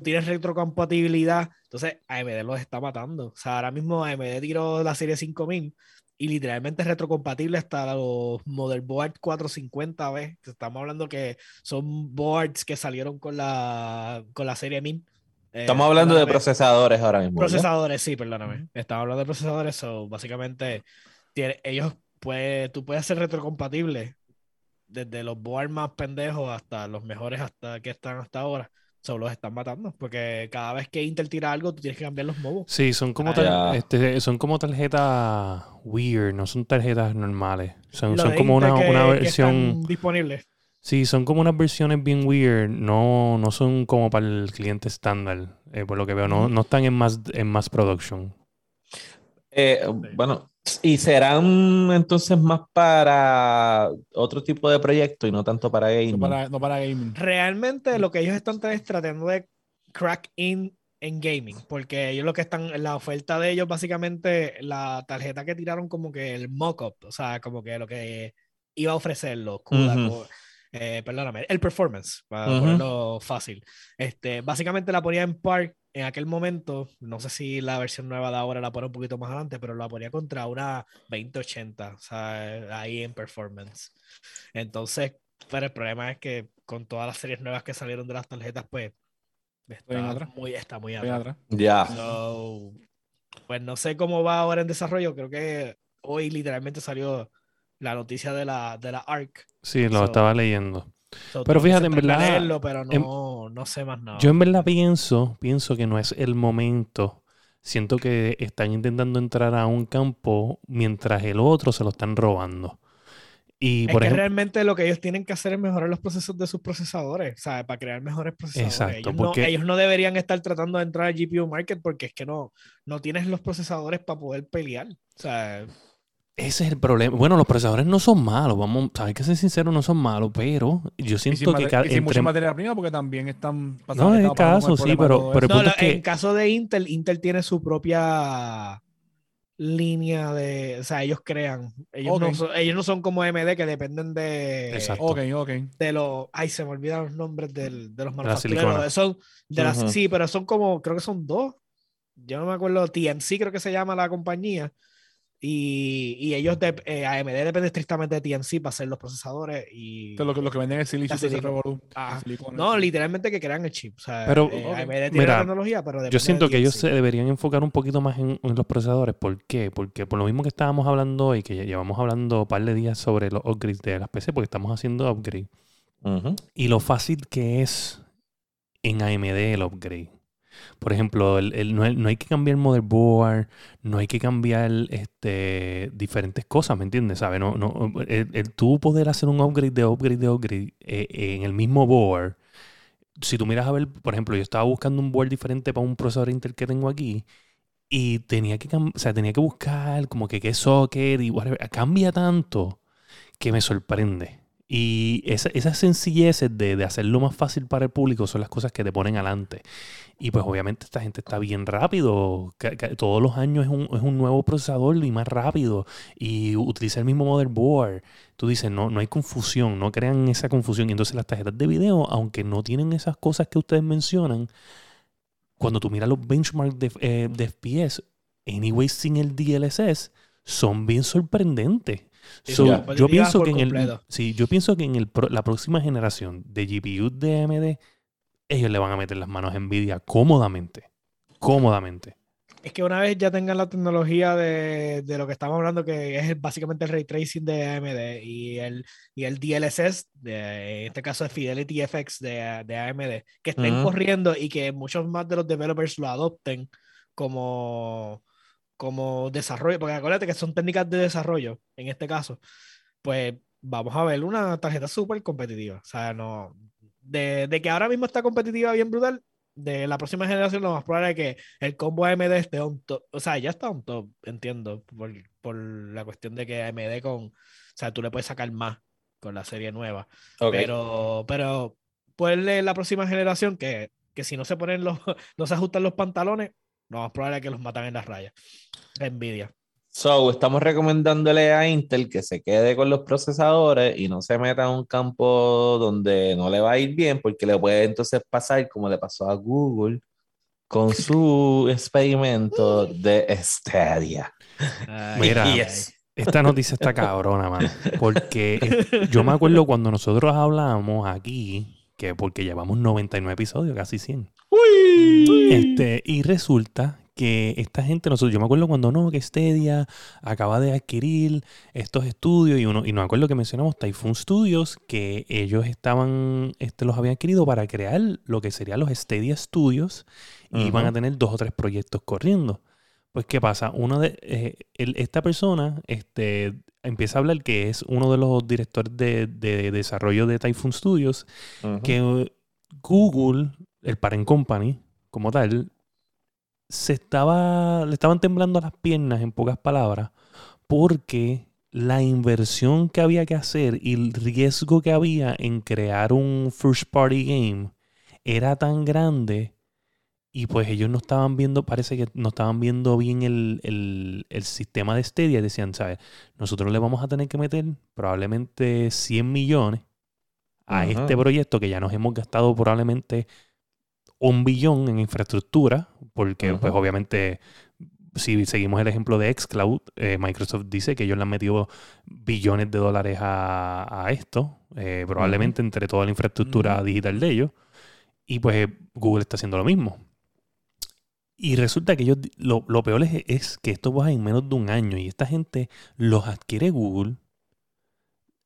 tienes retrocompatibilidad. Entonces, AMD los está matando. O sea, ahora mismo AMD tiró la serie 5000 y literalmente es retrocompatible hasta los motherboard 450B. Estamos hablando que son boards que salieron con la, con la serie 1000. Eh, estamos hablando de procesadores ahora mismo. Procesadores, sí, perdóname. Estaba hablando de procesadores, so, básicamente tiene- ellos puede, tú puedes ser retrocompatible desde los boards más pendejos hasta los mejores hasta que están hasta ahora. So, los están matando porque cada vez que Intel tira algo, tú tienes que cambiar los mobos. Sí, son como, Ah, tar- este, son como tarjetas weird, no son tarjetas normales. Son, son como una, que- una versión. están disponibles. Sí, son como unas versiones bien weird. No, no son como para el cliente estándar, eh, por lo que veo. No, no están en más, en mass production. Eh, bueno, y serán entonces más para otro tipo de proyecto y no tanto para gaming. No para, no para gaming. Realmente lo que ellos están es tratando de crack in en gaming, porque ellos lo que están, la oferta de ellos básicamente, la tarjeta que tiraron como que el mock-up, o sea, como que lo que iba a ofrecer los CUDA, co- eh, perdóname, el performance, para ponerlo fácil. Este, básicamente la ponía en par en aquel momento, no sé si la versión nueva de ahora la pone un poquito más adelante, pero la ponía contra una 2080, o sea, ahí en performance. Entonces, pero el problema es que con todas las series nuevas que salieron de las tarjetas, pues está atrás. muy, está muy atrás. Ya. So, pues no sé cómo va ahora en desarrollo. Creo que hoy literalmente salió la noticia de la, de la ARC. Sí, lo So, estaba leyendo. So, Pero fíjate, en verdad, leerlo, pero em- no, no sé más nada. Yo en verdad pienso, pienso que no es el momento. Siento que están intentando entrar a un campo mientras el otro se lo están robando. Y es por que ejemplo, realmente lo que ellos tienen que hacer es mejorar los procesos de sus procesadores, ¿sabes? Para crear mejores procesadores. Exacto, ellos, porque- no, ellos no deberían estar tratando de entrar al GPU market porque es que no, no tienes los procesadores para poder pelear. O sea, ese es el problema. Bueno, los procesadores no son malos, vamos, hay que ser sinceros, no son malos, pero yo Y sin, siento que y sin mucha entre- materia prima porque también están No, en pasando con caso, el sí, pero-. El No, es que- en caso de Intel, Intel tiene su propia línea de, o sea, ellos crean. Ellos, no, son, ellos no son como AMD que dependen de, Exacto. Ok, ok. de los, ay, se me olvidan los nombres del- de los manufactureros. Son de las, Ujú. sí, pero son como, creo que son dos. Yo no me acuerdo, TMC creo que se llama la compañía. Y, y ellos, de, eh, AMD depende estrictamente de TMC para hacer los procesadores y... Lo que, lo que venden es silicio revolú. Ah. No, literalmente que crean el chip. O sea, Pero, eh. AMD tiene Mira, la tecnología, pero Yo siento de que ellos se deberían enfocar un poquito más en, en los procesadores. ¿Por qué? Porque por lo mismo que estábamos hablando hoy, que ya llevamos hablando un par de días sobre los upgrades de las PC, porque estamos haciendo upgrade. Y lo fácil que es en AMD el upgrade. Por ejemplo, el- el- no, no hay que cambiar motherboard, no hay que cambiar este, diferentes cosas, ¿me entiendes? ¿Sabe? No, no, el, tú poder hacer un upgrade de upgrade de upgrade eh, en el mismo board. Si tú miras a ver, por ejemplo, yo estaba buscando un board diferente para un procesador Intel que tengo aquí y tenía que, o sea, tenía que buscar como que qué socket y whatever. Cambia tanto que me sorprende. Y esa- esas sencilleces de, de hacerlo más fácil para el público son las cosas que te ponen adelante. Y pues obviamente esta gente está bien rápido. Ca- Todos los años es un, es un nuevo procesador y más rápido. Y utiliza el mismo motherboard. Tú dices, no, no hay confusión, no crean esa confusión. Y entonces las tarjetas de video, aunque no tienen esas cosas que ustedes mencionan, cuando tú miras los benchmarks de, eh, de FPS, anyway sin el DLSS, son bien sorprendentes. Sí, So, ya. yo pienso que en el, sí, yo pienso que en el pro- la próxima generación de GPU de AMD, ellos le van a meter las manos a Nvidia cómodamente. Cómodamente. Es que una vez ya tengan la tecnología de, de lo que estamos hablando, que es básicamente el ray tracing de AMD y el, y el DLSS, de, en este caso es Fidelity FX de, de AMD, que estén corriendo y que muchos más de los developers lo adopten como, como desarrollo, porque acuérdate que son técnicas de desarrollo en este caso, pues vamos a ver una tarjeta súper competitiva. O sea, no. De, de que ahora mismo está competitiva bien brutal, de la próxima generación lo más probable es que el combo AMD esté on top. O sea, ya está on top, entiendo, por, por la cuestión de que AMD con. O sea, tú le puedes sacar más con la serie nueva. Ok. Pero, pero, pues la próxima generación que, que si no se ponen los, no se ajustan los pantalones, lo más probable es que los matan en las rayas. Nvidia. So, estamos recomendándole a Intel que se quede con los procesadores y no se meta en un campo donde no le va a ir bien, porque le puede entonces pasar como le pasó a Google con su experimento de Stadia. Mira, Yes. esta noticia está cabrona, mano. Porque yo me acuerdo cuando nosotros hablamos aquí, que porque llevamos 99 episodios, casi 100. Este, y resulta que esta gente, nosotros, yo me acuerdo cuando no, que Stadia acaba de adquirir estos estudios y uno, y no me acuerdo que mencionamos Typhoon Studios, que ellos estaban, este, los habían adquirido para crear lo que serían los Stadia Studios y van a tener dos o tres proyectos corriendo. Pues, ¿qué pasa? Uno de, eh, el- esta persona este, empieza a hablar que es uno de los directores de, de desarrollo de Typhoon Studios, que Google, el parent company, como tal, se estaba, le estaban temblando las piernas, en pocas palabras, porque la inversión que había que hacer y el riesgo que había en crear un first party game era tan grande y pues ellos no estaban viendo, parece que no estaban viendo bien el, el- el sistema de Stadia y decían, ¿sabes? Nosotros le vamos a tener que meter probablemente 100 millones a Ajá. este proyecto que ya nos hemos gastado probablemente un billón en infraestructura, porque Ajá. pues obviamente si seguimos el ejemplo de Xcloud, eh, Microsoft dice que ellos le han metido billones de dólares a, a esto, eh, probablemente entre toda la infraestructura digital de ellos, y pues Google está haciendo lo mismo. Y resulta que ellos, lo, lo peor es, es que esto va en menos de un año y esta gente los adquiere Google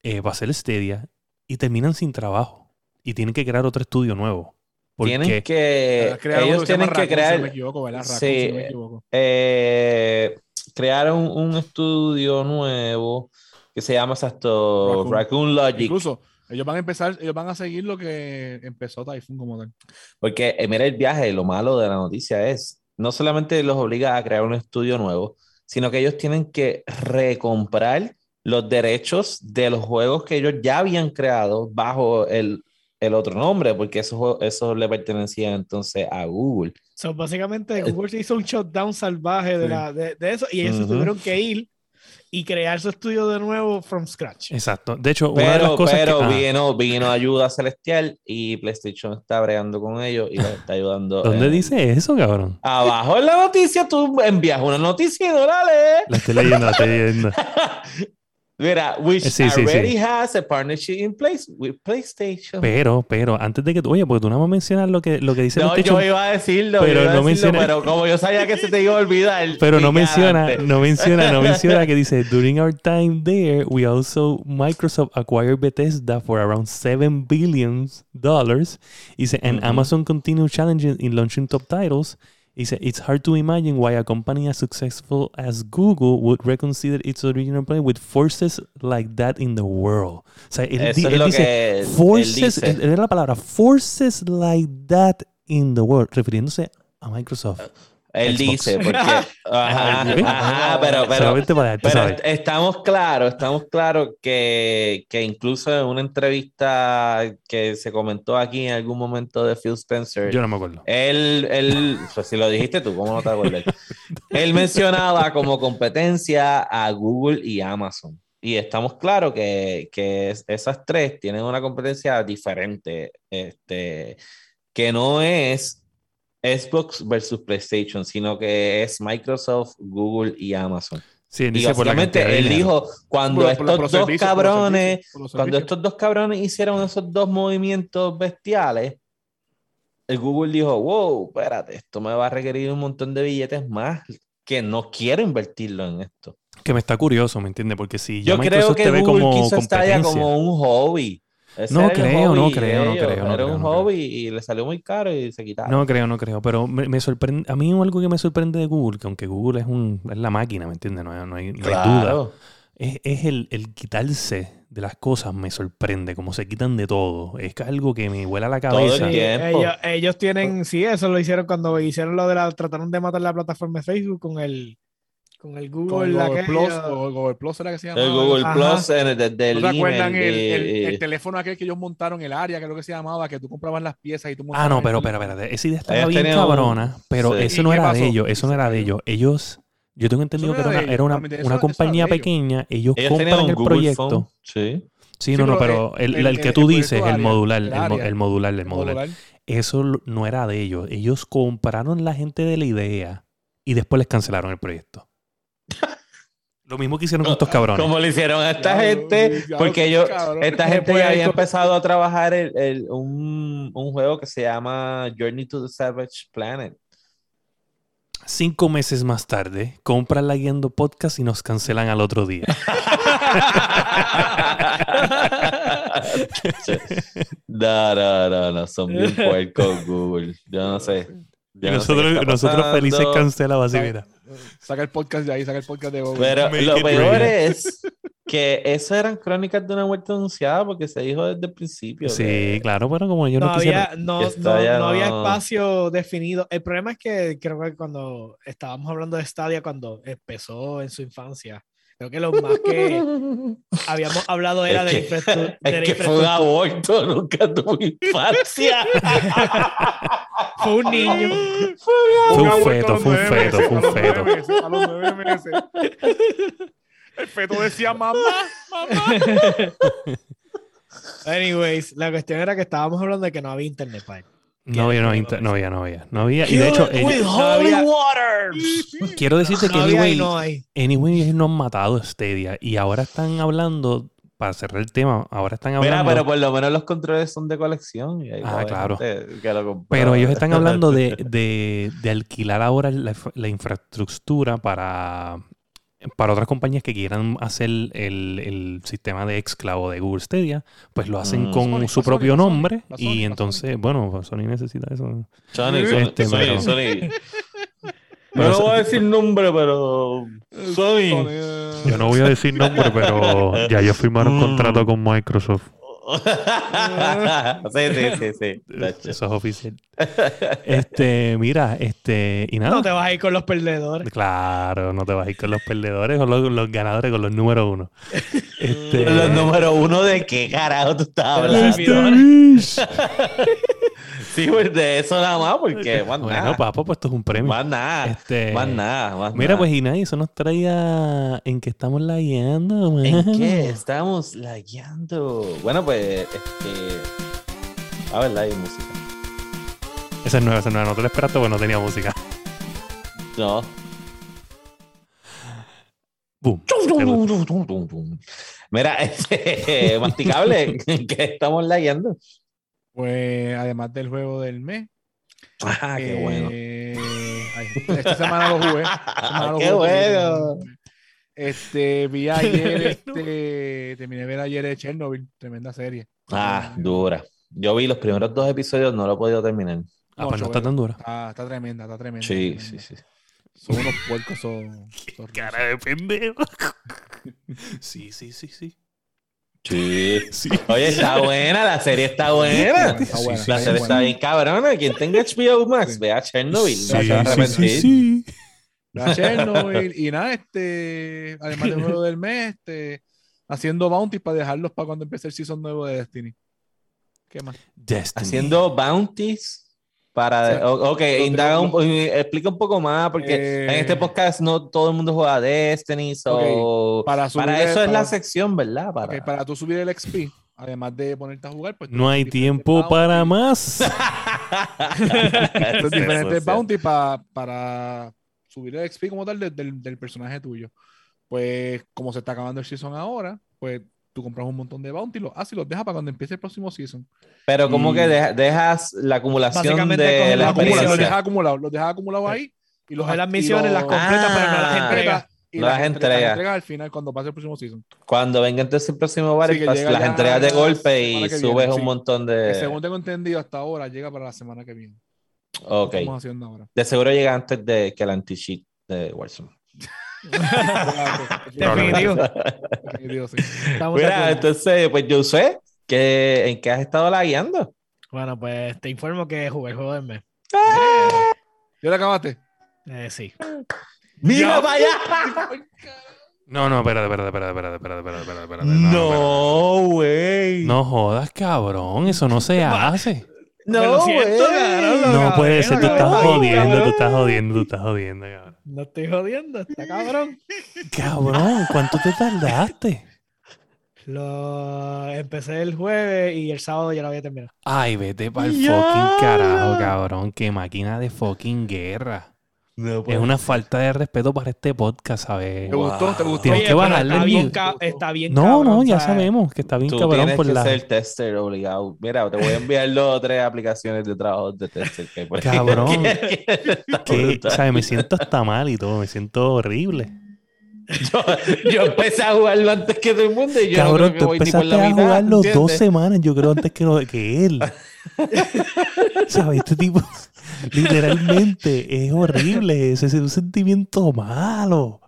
eh, para hacer Stadia y terminan sin trabajo y tienen que crear otro estudio nuevo. Porque Tienen que, ellos tienen que crear, Si no me equivoco, ¿verdad? Raccoon, Sí, si no me equivoco. eh, crearon un estudio nuevo que se llama exacto Raccoon. Raccoon Logic. Incluso, ellos van a empezar, ellos van a seguir lo que empezó Typhoon como tal. Porque, eh, mira, el viaje, lo malo de la noticia es, no solamente los obliga a crear un estudio nuevo, sino que ellos tienen que recomprar los derechos de los juegos que ellos ya habían creado bajo el el otro nombre, porque eso, eso le pertenecía entonces a Google. So, básicamente Google hizo un shutdown salvaje de, Sí. la, de, de eso y ellos se Ujú. tuvieron que ir y crear su estudio de nuevo from scratch. Exacto. De hecho, una de las Pero, cosas pero que... ah, vino, vino ayuda celestial y PlayStation está bregando con ellos y les está ayudando. ¿Dónde en- dice eso, cabrón? Abajo en la noticia tú envías una noticia y no la lees. La estoy leyendo, la estoy leyendo. Mira, which Eh, Sí, already sí. has a partnership in place with PlayStation. Pero, pero, antes de que tú... Oye, porque tú no vas a mencionar lo que, lo que dice no, yo iba a decirlo, pero no menciona- pero como yo sabía que se te iba a olvidar. Pero no menciona, no menciona, no menciona que dice, during our time there, we also, Microsoft acquired Bethesda for around 7 billion dollars. Dice, and. Amazon continued challenging in launching top titles. Dice, it's hard to imagine why a company as successful as Google would reconsider its original plan with forces like that in the world. O sea, él, di- Eso es él lo dice, que él forces, dice. él- la palabra, forces like that in the world, refiriéndose a Microsoft. Él Xbox. dice, porque. Ajá, ajá, pero, pero, Solamente para pero estamos claros, estamos claros que, que incluso en una entrevista que se comentó aquí en algún momento de Phil Spencer, Yo no me acuerdo. él, él, pues si lo dijiste tú, ¿cómo no te acuerdas? Él mencionaba como competencia a Google y Amazon. Y estamos claros que, que es- esas tres tienen una competencia diferente, este, que no es Xbox versus PlayStation, sino que es Microsoft, Google y Amazon. Sí, Y por básicamente él dijo, cuando Por- por- por estos dos servicios, cabrones, servicios, cuando estos dos cabrones hicieron esos dos movimientos bestiales, el Google dijo, wow, espérate, esto me va a requerir un montón de billetes más que no quiero invertirlo en esto. Que me está curioso, ¿me entiendes? Porque si ya Yo creo Microsoft que te ve Google como quiso competencia. como un hobby. Ese No creo, no hobby creo, no de ellos. creo, no Era creo, un no hobby y le salió muy caro y se quitaron. No creo, no creo. Pero me, me sorprende. A mí algo que me sorprende de Google, que aunque Google es, un, es la máquina, ¿me entiendes? No, hay- no hay, no hay duda. Claro. Es, es el, el quitarse de las cosas me sorprende, como se quitan de todo. Es que algo que me vuela la Todo el cabeza. Ellos, ellos tienen, sí, eso lo hicieron cuando hicieron lo de la, trataron de matar la plataforma de Facebook con el, con el Con Google, el Google aquello. Plus, o Google Plus era que se llamaba. El Google Ajá. Plus en el, desde el ¿No te acuerdan email el, el- y- el teléfono aquel que ellos montaron, el área, creo que se llamaba, que tú comprabas las piezas y tú Ah, no, montabas pero, pero, espérate. Esa idea estaba Ellos bien un- cabrona, pero Sí. eso ¿Y no era de pasó? ellos. Eso no era de ellos. Ellos, yo tengo entendido no que era era de una, era una, eso- una eso era compañía de ellos. pequeña. Ellos ellos compran un el Google proyecto. Phone. Sí. Sí, Sí, no, no, pero pero el, el- el que tú el dices, área, modular, el el, mo- área. el modular, el modular. modular. Eso no era de ellos. Ellos compraron la gente de la idea y después les cancelaron el proyecto. Lo mismo que hicieron con estos cabrones. Como le hicieron a esta gente, porque ellos, cabrón. esta gente ya había empezado a trabajar el, el- un, un juego que se llama Journey to the Savage Planet. Cinco meses más tarde, compran la guiando podcast y nos cancelan al otro día. no, no, no, no, son bien puercos Google. Yo no sé. Y Yo no sé nosotros, nosotros felices cancelados así, mira. Saca el podcast de ahí, saca el podcast de Google. Pero Make lo peor es que eso eran crónicas de una muerte anunciada porque se dijo desde el principio. Sí, que- claro, pero como ellos no, no, quisieron. había, no, no- no había espacio definido. El problema es que creo que cuando estábamos hablando de Stadia, cuando empezó en su infancia, creo que lo más que habíamos hablado era Es de, que- infraestru- de la Es que fue un aborto, nunca tuvo infancia. Fue un niño. Fue un feto, fue un feto, fue un feto. meses, A los nueve meses. El feto decía mamá, mamá. Anyways, la cuestión era que estábamos hablando de que no había internet para él. No había, no había, inter- no había, no había. No había. Y de hecho, ellos- With No holy había- waters. quiero decirte que anyway, no hay. anyway, ellos no han matado Stadia. Y ahora están hablando, para cerrar el tema, ahora están Mira, hablando. pero por lo menos los controles son de colección. y Ah, claro. lo. Pero ellos están hablando de, de- de alquilar ahora la, la infraestructura para, para otras compañías que quieran hacer el, el sistema de xCloud o de Google Stadia, pues lo hacen Mm. con Sony, su propio Sony, nombre Sony, la Sony, y entonces, bueno, Sony necesita eso. Sony, Sony, Este, Sony, pero- Sony. No voy a decir nombre, pero. Sony. Yo no voy a decir nombre, pero ya ellos firmaron Mm. contrato con Microsoft. sí, sí, sí, sí. Eso es oficial. Este, mira, este, y nada. No te vas a ir con los perdedores. Claro, no te vas a ir con los perdedores o los, los ganadores, con los número uno. Este, Los número uno de qué carajo tú estás hablando. servidores. Sí, pues de eso nada más, porque más bueno, nada. papá, pues esto es un premio. Más nada. Este, Más nada, más Mira, nada. pues y nada, y eso nos traía en que estamos lagueando, ¿En mano. qué estamos lagueando? Bueno, pues, este. A ver, hay música. Esa es nueva, esa es nueva. No te la esperaste porque no tenía música. No. Boom. Mira, este, masticable, ¿en qué estamos lagueando? Pues además del juego del mes. Ah, qué eh, bueno. ay, esta semana lo jugué. semana lo Qué jugué porque- bueno. Este, vi ayer, este, terminé de ver ayer de Chernobyl, tremenda serie. Ah, dura. Yo vi los primeros dos episodios, no lo he podido terminar. Ah, pues no está tan dura. Está, está tremenda, está tremenda. Sí, está sí, sí. Son unos puercos, son. son Cara de pendejo. sí, sí, sí, sí. Sí. Sí. Oye, está buena, la serie está buena. Está buena, La está serie está buena. bien cabrona. Quien tenga HBO Max, Sí. vea Chernobyl. Sí, no se va a sí, arrepentir. sí, sí. La Chernobyl. y nada, este, además del juego del mes, este, haciendo bounties para dejarlos para cuando empiece el season nuevo de Destiny. ¿Qué más? Destiny. Haciendo bounties para. O- ok, indaga un, explica un poco más, porque Eh, en este podcast no todo el mundo juega Destiny. So, Para, subir para eso es para- la sección, ¿verdad? Para... para tú subir el XP, además de ponerte a jugar, pues. No hay tiempo bounties. para más. Los diferentes Eso, bounty pa- para subir el XP como tal de- del, del personaje tuyo. Pues como se está acabando el season ahora, pues tú compras un montón de bounty, los haces y los dejas para cuando empiece el próximo season. Pero como que deja- dejas la acumulación de la acumulas, los experiencia. dejas acumulados, los dejas acumulados ahí y los las misiones, las completas, pero no las Ah. entrega. y No las las entregas al final cuando pase el próximo season. Cuando venga entonces el próximo Battle Sí, que las entregas de golpe y que subes viene, un sí. montón Que de. según tengo entendido hasta ahora, llega para la semana que viene. Ok. Estamos haciendo ahora. De seguro llega antes de que el anti-cheat de Warzone. Definitivo. Sí. Mira, entonces, pues yo sé que en qué has estado lagueando. Bueno, pues te informo que jugué el juego del mes. ¿Ya lo acabaste? Eh, sí. ¡Mira para allá! No, no, espérate, espérate, espérate, espérate, espérate, espérate, espérate, espérate. No, güey. No jodas, cabrón. Eso no se hace. No, siento, cabrón, No puede ser, tú estás cabrón, jodiendo, tú cabrón. estás jodiendo, tú estás jodiendo, cabrón. No estoy jodiendo, está cabrón. Cabrón, ¿cuánto te tardaste? Lo empecé el jueves y el sábado ya lo había terminado. Ay, vete para el fucking carajo, cabrón. Qué máquina de fucking guerra. No, Es pues. una falta de respeto para este podcast, ¿sabes? ¿Te gustó? ¿Te gustó? Tienes Oye, que bajarle está el bien, está bien No, cabrón, no, ya ¿sabes? sabemos que está bien Tú cabrón tienes por que la... ser tester obligado. Mira, te voy a enviar dos o tres aplicaciones de trabajo de tester que hay por. Cabrón. Que. ¿sabes? Me siento hasta mal y todo, me siento horrible. yo, yo empecé a jugarlo antes que todo el mundo y yo Cabrón, no creo que tú voy ni por empezaste la a mitad. jugarlo dos semanas, yo creo, antes que, lo- que él. ¿Sabes? Este tipo, literalmente, es horrible. Ese es un sentimiento malo.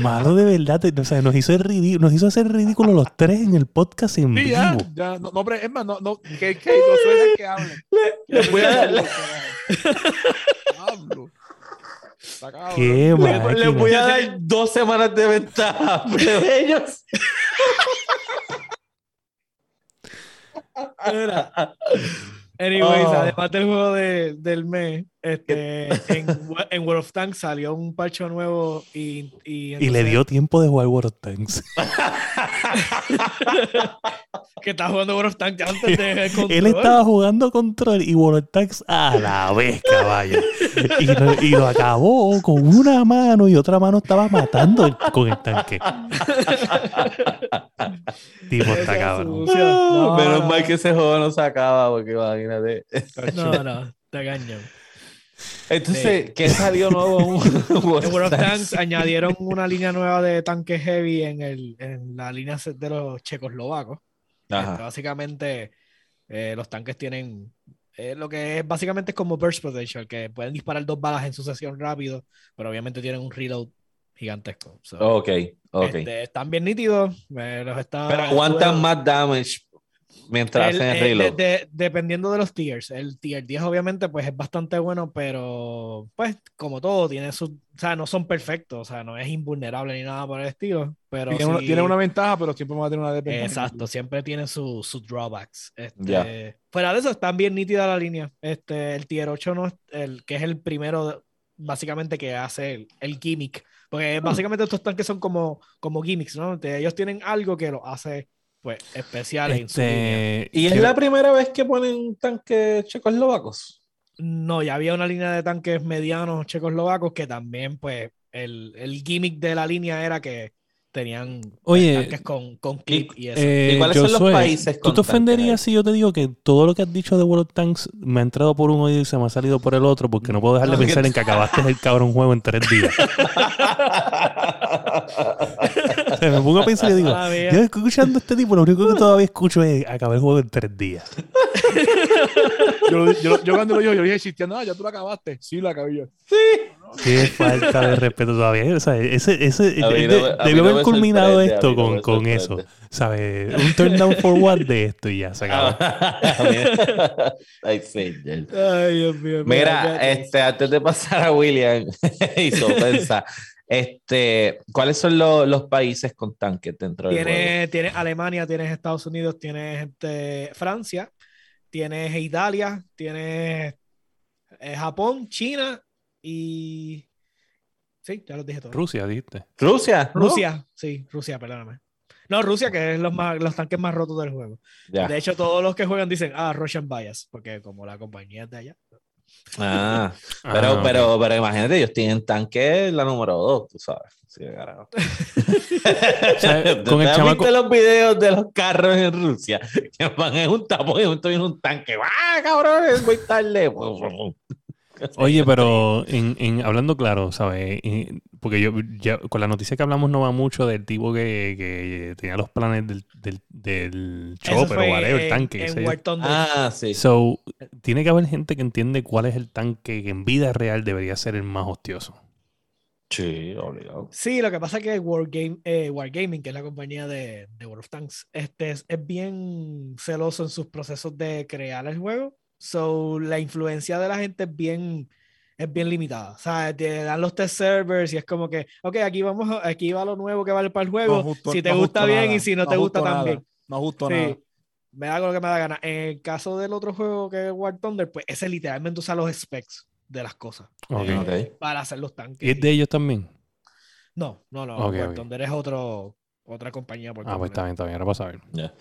Malo de verdad. te- O sea, nos hizo, el ridí- nos hizo hacer ridículo los tres en el podcast en Sí, vivo. ya, ya, no, no, hombre, es más, no, no, que, que no suena que hablen. Le voy a dar- Hablo. Qué le- máquina. le voy a dar dos semanas de ventaja, plebeyos. Anyways, Oh. además del juego de- del mes, este, en, Wo- en World of Tanks salió un parche nuevo y, y, Y le dio tiempo de jugar World of Tanks. que estaba jugando World of Tanks antes de Él control. estaba jugando control y World of Tanks a la vez, caballo. Y lo, y lo acabó con una mano y otra mano estaba matando el- con el tanque. tipo está cabrón. No, Menos no. mal que ese juego no se acaba, porque imagínate. No, no, te engaño. Entonces, ¿qué salió nuevo en World of Tanks añadieron una línea nueva de tanques heavy en, el, en la línea de los checoslovacos. Este, básicamente, eh, los tanques tienen eh, lo que es básicamente es como burst potential, que pueden disparar dos balas en sucesión rápido, pero obviamente tienen un reload gigantesco. So, Ok, ok. este, están bien nítidos. me los está, Pero aguantan más damage Mientras El- hacen el reload. de- de- dependiendo de los tiers. El tier 10 obviamente pues es bastante bueno, pero pues como todo tiene sus, o sea, no son perfectos, o sea, no es invulnerable ni nada por el estilo, pero Tiene, una, sí- tiene una ventaja, pero siempre va a tener una desventaja. Exacto, siempre tiene su- sus drawbacks. Este, Ya. Fuera de eso, están bien nítida la línea. Este, el tier 8 no es el que es el primero, básicamente, que hace el, el gimmick. Porque básicamente estos tanques son como, como gimmicks, ¿no? Ellos tienen algo que los hace pues especiales en su línea. Este, ¿Y es la primera vez que ponen tanques checoslovacos? No, ya había una línea de tanques medianos checoslovacos que también, pues, el, el gimmick de la línea era que tenían Oye, tanques con, con clip y, eso. Eh, ¿Y cuáles son los países ¿Tú con te tanques ahí? ofenderías si yo te digo que todo lo que has dicho de World of Tanks me ha entrado por un oído y se me ha salido por el otro porque no puedo dejar de No, pensar que- en que acabaste el cabrón juego en tres días? O sea, me pongo a pensar y digo, Ah, yo escuchando a este tipo, lo único que todavía escucho es acabar el juego en tres días. Yo, yo, yo cuando lo dijo, yo dije chisteando, ah, ya tú lo acabaste. Sí, lo acabé yo. Qué falta de respeto todavía. O sea, ese, ese, no de- debió no haber me culminado esto no con, con eso. ¿Sabes? Un turn down for what de esto y ya se acabó. Ay, señor. Ay, Dios mío. Mira, este, antes de pasar a William y su ofensa, este, ¿cuáles son lo- los países con tanques dentro del? Tienes, tienes Alemania, tienes Estados Unidos, tienes este, Francia, tienes Italia, tienes eh, Japón, China y... Sí, ya los dije todos. Rusia, dijiste. Rusia. ¿no? Rusia, sí, Rusia, perdóname. No, Rusia, que es los, más, los tanques más rotos del juego. Ya. De hecho, todos los que juegan dicen, ah, Russian Bias, porque como la compañía es de allá. Ah, pero, Ah, ok. pero, pero imagínate, ellos tienen tanque la número 2, tú sabes. Sí, carajo. sea, ¿Te- con el chamaco- visto los videos de los carros en Rusia? Que van en un tapón y momento viene un tanque. ¡Ah, cabrón! Voy tarde. Oye, pero en, en- hablando claro, ¿sabes? Porque yo ya, con la noticia que hablamos no va mucho del tipo que, que tenía los planes del, del, del chopper o en- tanque. Ah, sí. So, tiene que haber gente que entiende cuál es el tanque que en vida real debería ser el más hostioso. Sí, obligado. Sí, lo que pasa es que Wargame, eh, Wargaming, que es la compañía de, de World of Tanks, este es, es bien celoso en sus procesos de crear el juego. So, la influencia de la gente es bien, es bien limitada. O sea, te dan los test servers y es como que, ok, aquí vamos, a- aquí va lo nuevo que vale para el juego. No justo- si te no gusta bien nada, y si no, te gusta también. No justo Sí. nada. Me hago lo que me da gana. En el caso del otro juego que es War Thunder, pues ese literalmente usa los specs de las cosas Ok. eh, Ok. para hacer los tanques. ¿Y es de ellos también? No, no, no. Ok, War. Thunder es otro, otra compañía. por Ah, pues está bien, está bien, ahora para saber. Ya.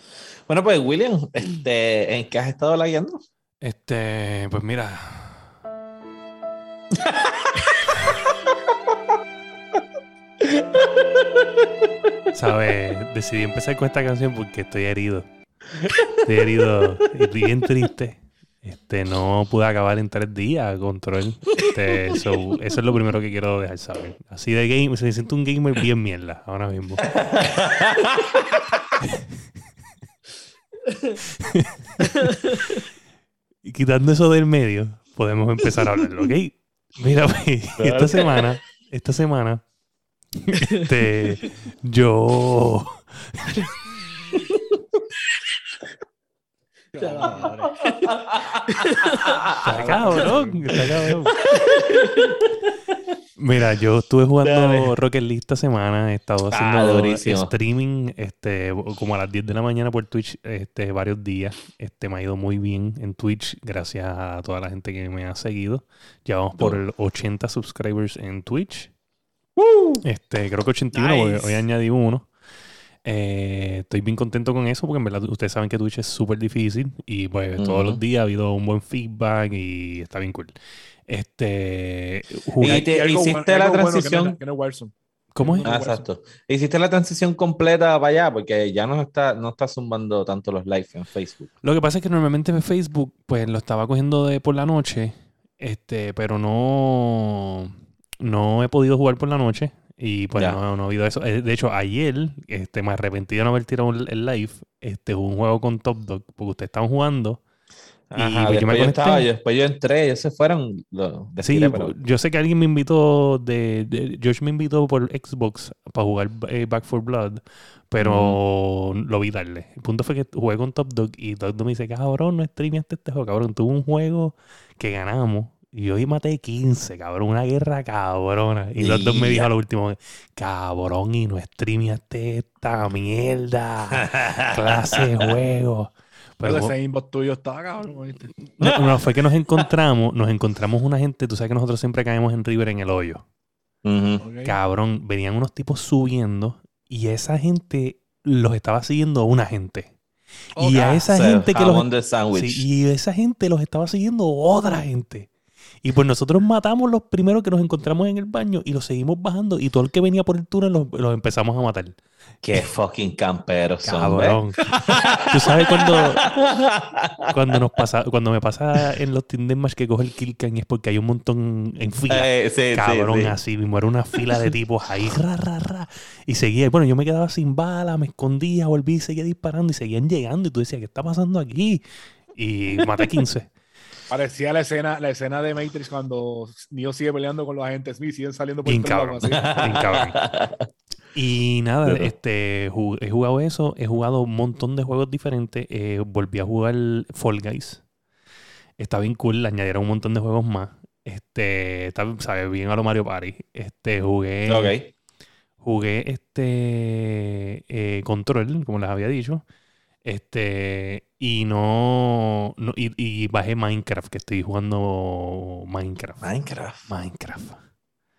Bueno, pues, William, este, ¿en qué has estado lagueando? Este, pues mira. ¿Sabes? Decidí empezar con esta canción porque estoy herido. Estoy herido y bien triste. Este, no pude acabar en tres días control. Este, so, eso es lo primero que quiero dejar saber. Así de game, se siento un gamer bien mierda ahora mismo. Y quitando eso del medio, podemos empezar a hablarlo, ¿ok? Mira, pues, esta semana, esta semana, este, yo, está cabrón, está cabrón. Mira, yo estuve jugando Dale. Rocket League esta semana, he estado Ah, haciendo streaming este, como a las 10 de la mañana por Twitch este, varios días. Este, me ha ido muy bien en Twitch, gracias a toda la gente que me ha seguido. Ya vamos por el 80 subscribers en Twitch. Este, creo que 81, porque Nice. hoy añadí uno. Eh, estoy bien contento con eso porque en verdad ustedes saben que Twitch es súper difícil y pues todos los días ha habido un buen feedback y está bien cool. Este, Y jugué- te- algo hiciste algo la bueno que no- transición. que no. ¿Cómo es? Ah, exacto. Hiciste la transición completa para allá, porque ya no está, no está zumbando tanto los live en Facebook. Lo que pasa es que normalmente en Facebook, pues lo estaba cogiendo de por la noche, este, pero no, no he podido jugar por la noche y pues no, no ha habido eso. Eh, De hecho, ayer, este, me arrepentí de no haber tirado el live, este, un juego con Top Dog, porque ustedes estaban jugando Ajá, pues, yo me yo, estaba, yo- después yo entré, ellos se fueron. Lo, Sí, pero- yo sé que alguien me invitó de, de- George me invitó por Xbox para jugar eh, Back for Blood, pero lo vi tarde. El punto fue que jugué con Top Dog y Top Dog me dice, cabrón, no streameaste este juego, cabrón. Tuve un juego que ganamos y yo hoy maté 15, cabrón, una guerra cabrona. Y Top Dog me dijo a lo último, cabrón, y no streameaste esta mierda, clase de juego. Pero Pero ese inbox tuyo estaba cabrón, no, no, fue que nos encontramos, nos encontramos una gente, tú sabes que nosotros siempre caemos en River en el hoyo. Cabrón, venían unos tipos subiendo y esa gente los estaba siguiendo una gente. Y a esa gente que los... Sí, y esa gente los estaba siguiendo otra gente. Y pues nosotros matamos los primeros que nos encontramos en el baño y los seguimos bajando y todo el que venía por el túnel los, los empezamos a matar. Qué fucking camperos son, ¿ves? Cabrón. Tú sabes cuando, cuando nos pasa, cuando me pasa en los Tinder Match que coge el y es porque hay un montón en fila. Eh, sí, Cabrón, sí. así mismo. Era una fila de tipos ahí, ra, ra, ra. Y seguía. Bueno, yo me quedaba sin bala, me escondía, volví y seguía disparando y seguían llegando. Y tú decías, ¿qué está pasando aquí? Y maté 15. Parecía la escena, la escena de Matrix cuando Neo sigue peleando con los agentes Smith, siguen saliendo por todos cabrón. Y nada, Pero- este, he jugado eso, he jugado un montón de juegos diferentes. eh, volví a jugar Fall Guys. Está bien cool, le añadieron un montón de juegos más. Este, está, sabe, bien a lo Mario Party. Este, jugué. Jugué este eh, Control, como les había dicho. Este, y no, no- y, y bajé Minecraft, que estoy jugando Minecraft. Minecraft. Minecraft.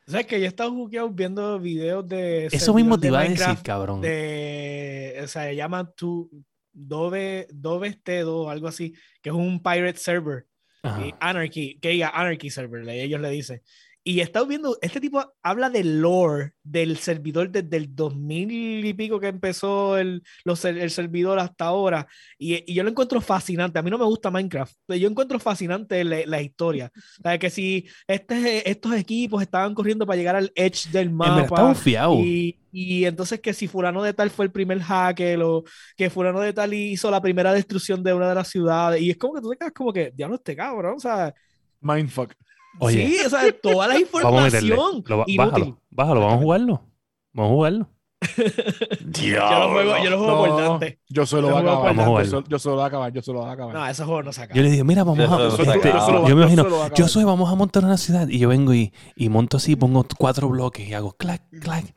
¿Sabes que yo he estado jugueado viendo videos de. Eso mismo te iba a de decir, cabrón. De, o sea, se llama tu Dove, Dove Stedo, algo así, que es un pirate server. Ajá. y Anarchy, que diga Anarchy Server, ellos le dicen. Y he estado viendo, este tipo habla del lore del servidor desde el 2000 y pico que empezó el, los el servidor hasta ahora. Y, y yo lo encuentro fascinante. A mí no me gusta Minecraft, pero yo encuentro fascinante la, la historia. O sea, que si este, estos equipos estaban corriendo para llegar al edge del En verdad está mapa. Y, y entonces que si fulano de tal fue el primer hacker o que fulano de tal hizo la primera destrucción de una de las ciudades. Y es como que tú te quedas como que, diablo, este cabrón, o sea, Mindfuck. Oye. sí, o sea, toda la Vamos a meterle. información. Lo, bájalo, bájalo, vamos a jugarlo. Vamos a jugarlo. Yo lo juego, yo lo juego por No, Dante. yo solo Yo voy a juego acabar. por Yo Yo solo voy a acabar. Yo solo voy a acabar. No, ese juego no se acaba. Yo le dije, mira, vamos a. se este, yo me imagino, yo soy, vamos a montar una ciudad. Y yo vengo y, y monto así, pongo cuatro bloques y hago clac, clac.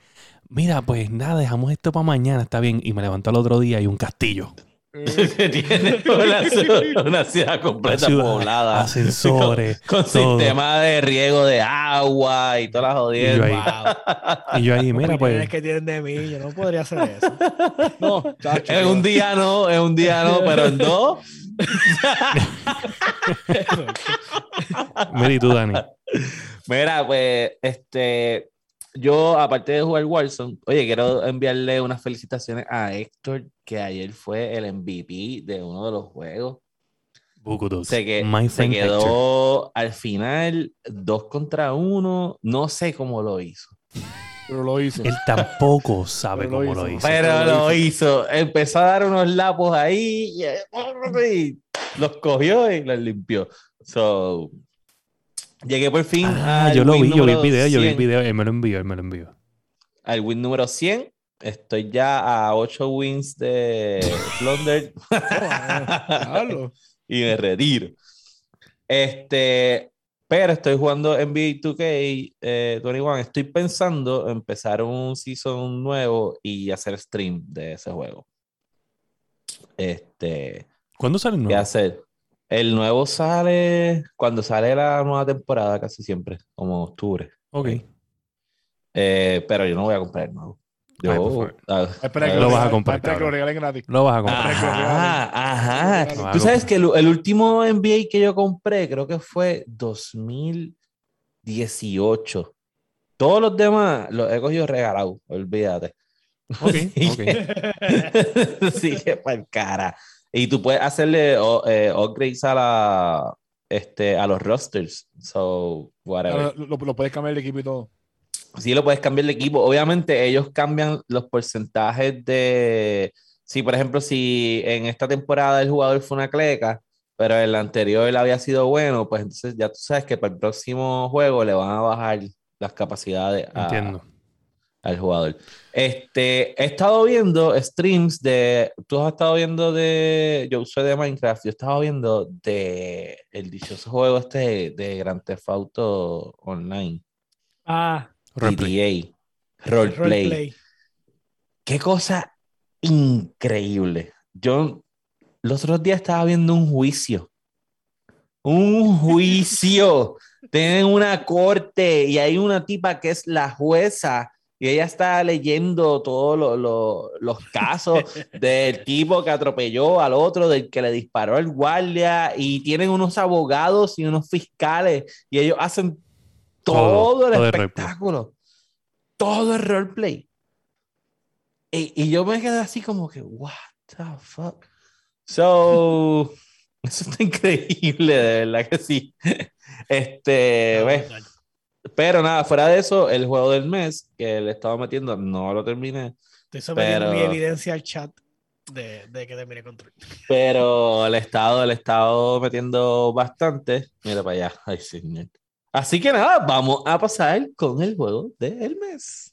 Mira, pues nada, dejamos esto para mañana, está bien. Y me levanto al otro día y un castillo. Tiene una, ciudad- una ciudad completa Ciudad, poblada. Ascensores. Con todo. sistema de riego de agua y todas las Y yo ahí, jodiendas. y yo ahí, mira, pues. que tienen de mí, yo no podría hacer eso. No, chacho. En un día no, en un día no, pero en dos. Mira, y tú, Dani. Mira, pues, este, yo, aparte de jugar Warzone, oye, quiero enviarle unas felicitaciones a Héctor, que ayer fue el MVP de uno de los juegos. Se, que, My se friend Hector. quedó al final dos contra uno. No sé cómo lo hizo. Pero lo hizo. Él tampoco sabe Pero lo cómo lo hizo. hizo. Pero pero lo lo hizo. Empezó a dar unos lapos ahí y, y los cogió y los limpió. So, llegué por fin Ah, al yo lo win vi, yo vi el video, yo vi el 100. video, él me lo envió, él me lo envió. Al win número 100. Estoy ya a 8 wins de Plunder. Y me retiro. Este, pero estoy jugando NBA 2K eh, 21. Estoy pensando empezar un season nuevo y hacer stream de ese juego. Este, ¿Cuándo sale el ¿qué nuevo? hacer? El nuevo sale cuando sale la nueva temporada, casi siempre, como octubre. Ok. Eh, pero yo no voy a comprar el nuevo. Yo, Ay, por favor. ah, Espera que Lo vas a comprar, espera que lo regalen gratis. Lo vas a comprar. Ajá, Tú sabes que el, el último NBA que yo compré creo que fue 2018. Todos los demás los he cogido regalados, olvídate. Ok, ok. que para cara. Y tú puedes hacerle o- eh, upgrades a la este a los rosters. So, whatever. Lo, lo puedes cambiar de equipo y todo. Sí, lo puedes cambiar de equipo. Obviamente, ellos cambian los porcentajes de. Si, por ejemplo, si en esta temporada el jugador fue una cleca, pero el anterior había sido bueno, pues entonces ya tú sabes que para el próximo juego le van a bajar las capacidades a- Entiendo. Al jugador. Este, he estado viendo streams de, tú has estado viendo de, yo soy de Minecraft, yo he estado viendo de el dichoso juego este de, de Grand Theft Auto Online, Ah, Roleplay. roleplay. Qué cosa increíble. Yo los otros días estaba viendo un juicio. Un juicio. Tienen una corte y hay una tipa que es la jueza y ella está leyendo todos lo- lo- los casos del tipo que atropelló al otro, del que le disparó al guardia y tienen unos abogados y unos fiscales y ellos hacen todo, Todo, el todo el roleplay. espectáculo. Todo el roleplay. Y, y yo me quedé así como que, what the fuck. So, eso está increíble, de verdad que sí. Este, ves, brutal. Pero nada, fuera de eso, el juego del mes que le estaba metiendo, no lo terminé, Estoy sometiendo mi Pero- evidencia al chat de, de que termine control. pero el estado, le he estado metiendo bastante. Mira para allá, ay señor. Así que nada, vamos a pasar con el juego del mes.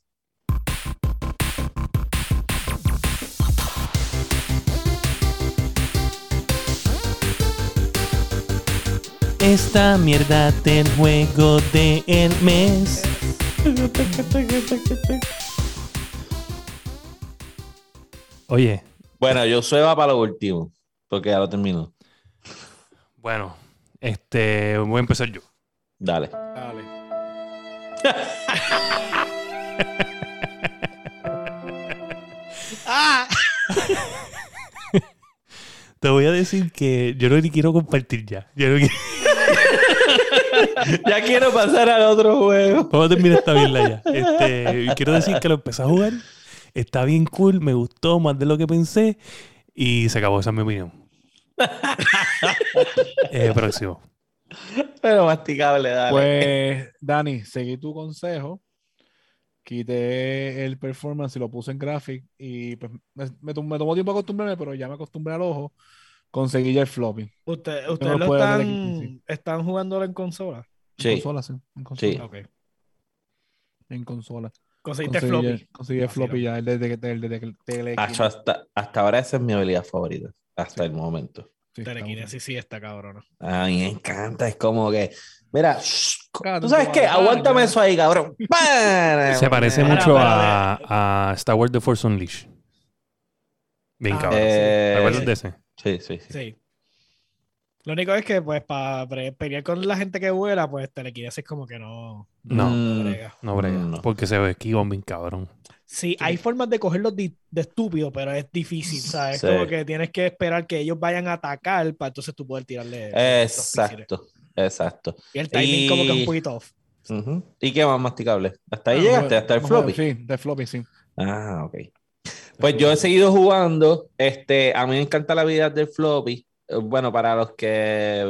Esta mierda del juego del mes. Oye, Bueno, yo soy va para lo último, porque ya lo termino. bueno, este, voy a empezar yo. Dale. Dale. ¡Ah! Te voy a decir que yo no ni quiero compartir ya. Yo no quiero- ya quiero pasar al otro juego. Vamos a terminar esta mierda ya. Este, quiero decir que lo empecé a jugar. Está bien cool, me gustó más de lo que pensé. Y se acabó, esa es mi opinión. Eh, próximo. Pero masticable, dale. Pues, Dani, seguí tu consejo. Quité el performance y lo puse en graphic. Y pues me, me tomó tiempo acostumbrarme, pero ya me acostumbré al ojo. Conseguí ya el floppy. Usted- lo ¿Ustedes lo puedo ver están, aquí, sí. están jugándolo en consola? En Sí. consola, sí. En consola. Sí. Ok. En consola. Conseguiste Conseguí, floppy. ya- conseguí el floppy ya, el de, de, de, de- de- de- de- Acho, hasta, hasta ahora esa es mi habilidad favorita. Hasta el momento. Sí, Telequinesis sí está cabrón. A mí me encanta. Es como que, mira, ¿tú sabes qué? ah, Aguántame eso ahí, cabrón. Se parece mucho a, a Star Wars The Force Unleashed. Bien Ah, cabrón. eh, ¿Te acuerdas de ese? Sí, sí, sí. Sí. Lo único es que, pues, para pelear con la gente que vuela, pues telequinesis como que no, No, Mm, brega. no brega. no. Porque se ve esquivan bien cabrón. Sí, hay formas de cogerlos di- de estúpido, pero es difícil, ¿sabes? Sí. Como que tienes que esperar que ellos vayan a atacar para entonces tú poder tirarle. Exacto, exacto. Y el timing como que es Y- un poquito off. Ujú. ¿Y qué más masticable? ¿Hasta ahí Ah, llegaste? ¿Hasta el vamos a floppy? Sí, de floppy, sí. Ah, ok. Pues yo he seguido jugando. Este, a mí me encanta la habilidad del floppy. Eh, Bueno, para los que,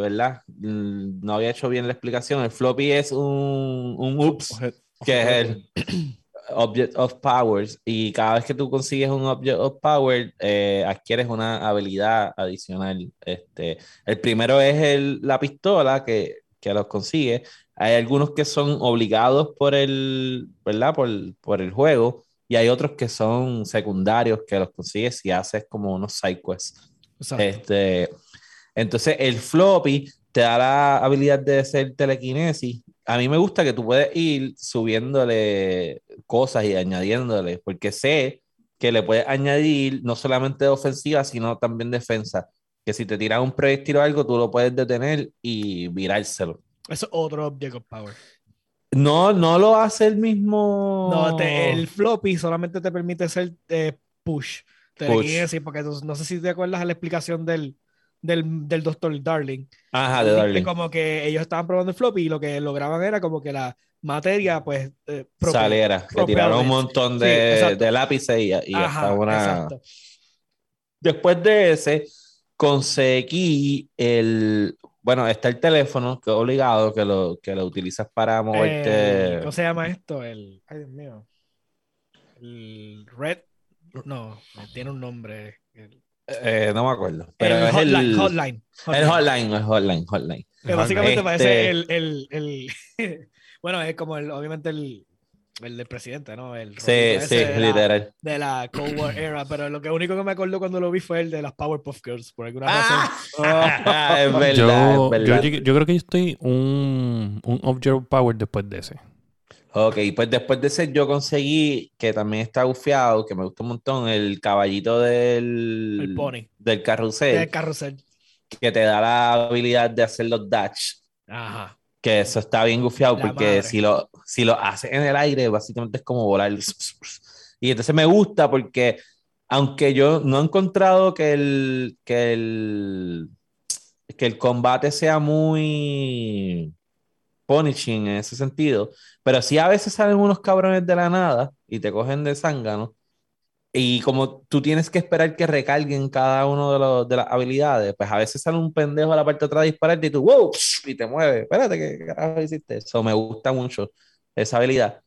¿verdad? Mm, No había hecho bien la explicación. El floppy es un, un ups, Oje- que es el Object of Powers. Y cada vez que tú consigues un Object of Power, eh, adquieres una habilidad adicional. Este, el primero es el- la pistola que, que los consigue. Hay algunos que son obligados por el, ¿verdad? Por, por el juego. Y hay otros que son secundarios que los consigues si haces como unos side quests. Exacto. Este, entonces, el floppy te da la habilidad de hacer telequinesis. A mí me gusta que tú puedes ir subiéndole cosas y añadiéndole, porque sé que le puedes añadir no solamente ofensiva, sino también defensa. Que si te tiran un proyectil o algo, tú lo puedes detener y virárselo. Eso es otro object of power. No, no lo hace el mismo. No, te- el floppy solamente te permite hacer eh, push. Telequinesis, porque tú- no sé si te acuerdas la explicación del, del, del doctor Darling. Ajá, de Darling. Como que ellos estaban probando el floppy y lo que lograban era como que la materia, pues. eh, propel- Saliera, que tiraron un montón de lápices y, y Ajá, hasta una. exacto. Después de ese, conseguí el. Bueno, está el teléfono, que es obligado, que lo, que lo utilizas para moverte. El- ¿Cómo se llama esto? El. Ay, Dios mío. El Red. No, tiene un nombre. El- Eh, no me acuerdo. Pero el es hotline, el hotline, El hotline, el hotline, hotline. Que básicamente Este- parece el, el, el- bueno, es como el, obviamente el, el del presidente, ¿no? El Sí, sí, de la- literal. de la Cold War era, pero lo que único que me acordó cuando lo vi fue el de las Powerpuff Girls, por alguna razón. Ah, es verdad, yo, es verdad. yo creo que yo estoy un, un Object Power después de ese. Ok, pues después de ese yo conseguí, que también está bufiado, que me gustó un montón, el caballito del, El pony. del carrusel, El carrusel. que te da la habilidad de hacer los dash, Ajá. Que eso está bien gufiado, La porque madre. si lo, si lo haces en el aire, básicamente es como volar. Y entonces me gusta porque, aunque yo no he encontrado que el, que el, que el combate sea muy punishing en ese sentido, pero sí a veces salen unos cabrones de la nada y te cogen de zángano. Y como tú tienes que esperar que recarguen cada uno de, los, de las habilidades, pues a veces sale un pendejo a la parte de atrás a dispararte y tú, wow, y te mueves. Espérate, ¿qué carajo hiciste? Eso me gusta mucho, esa habilidad.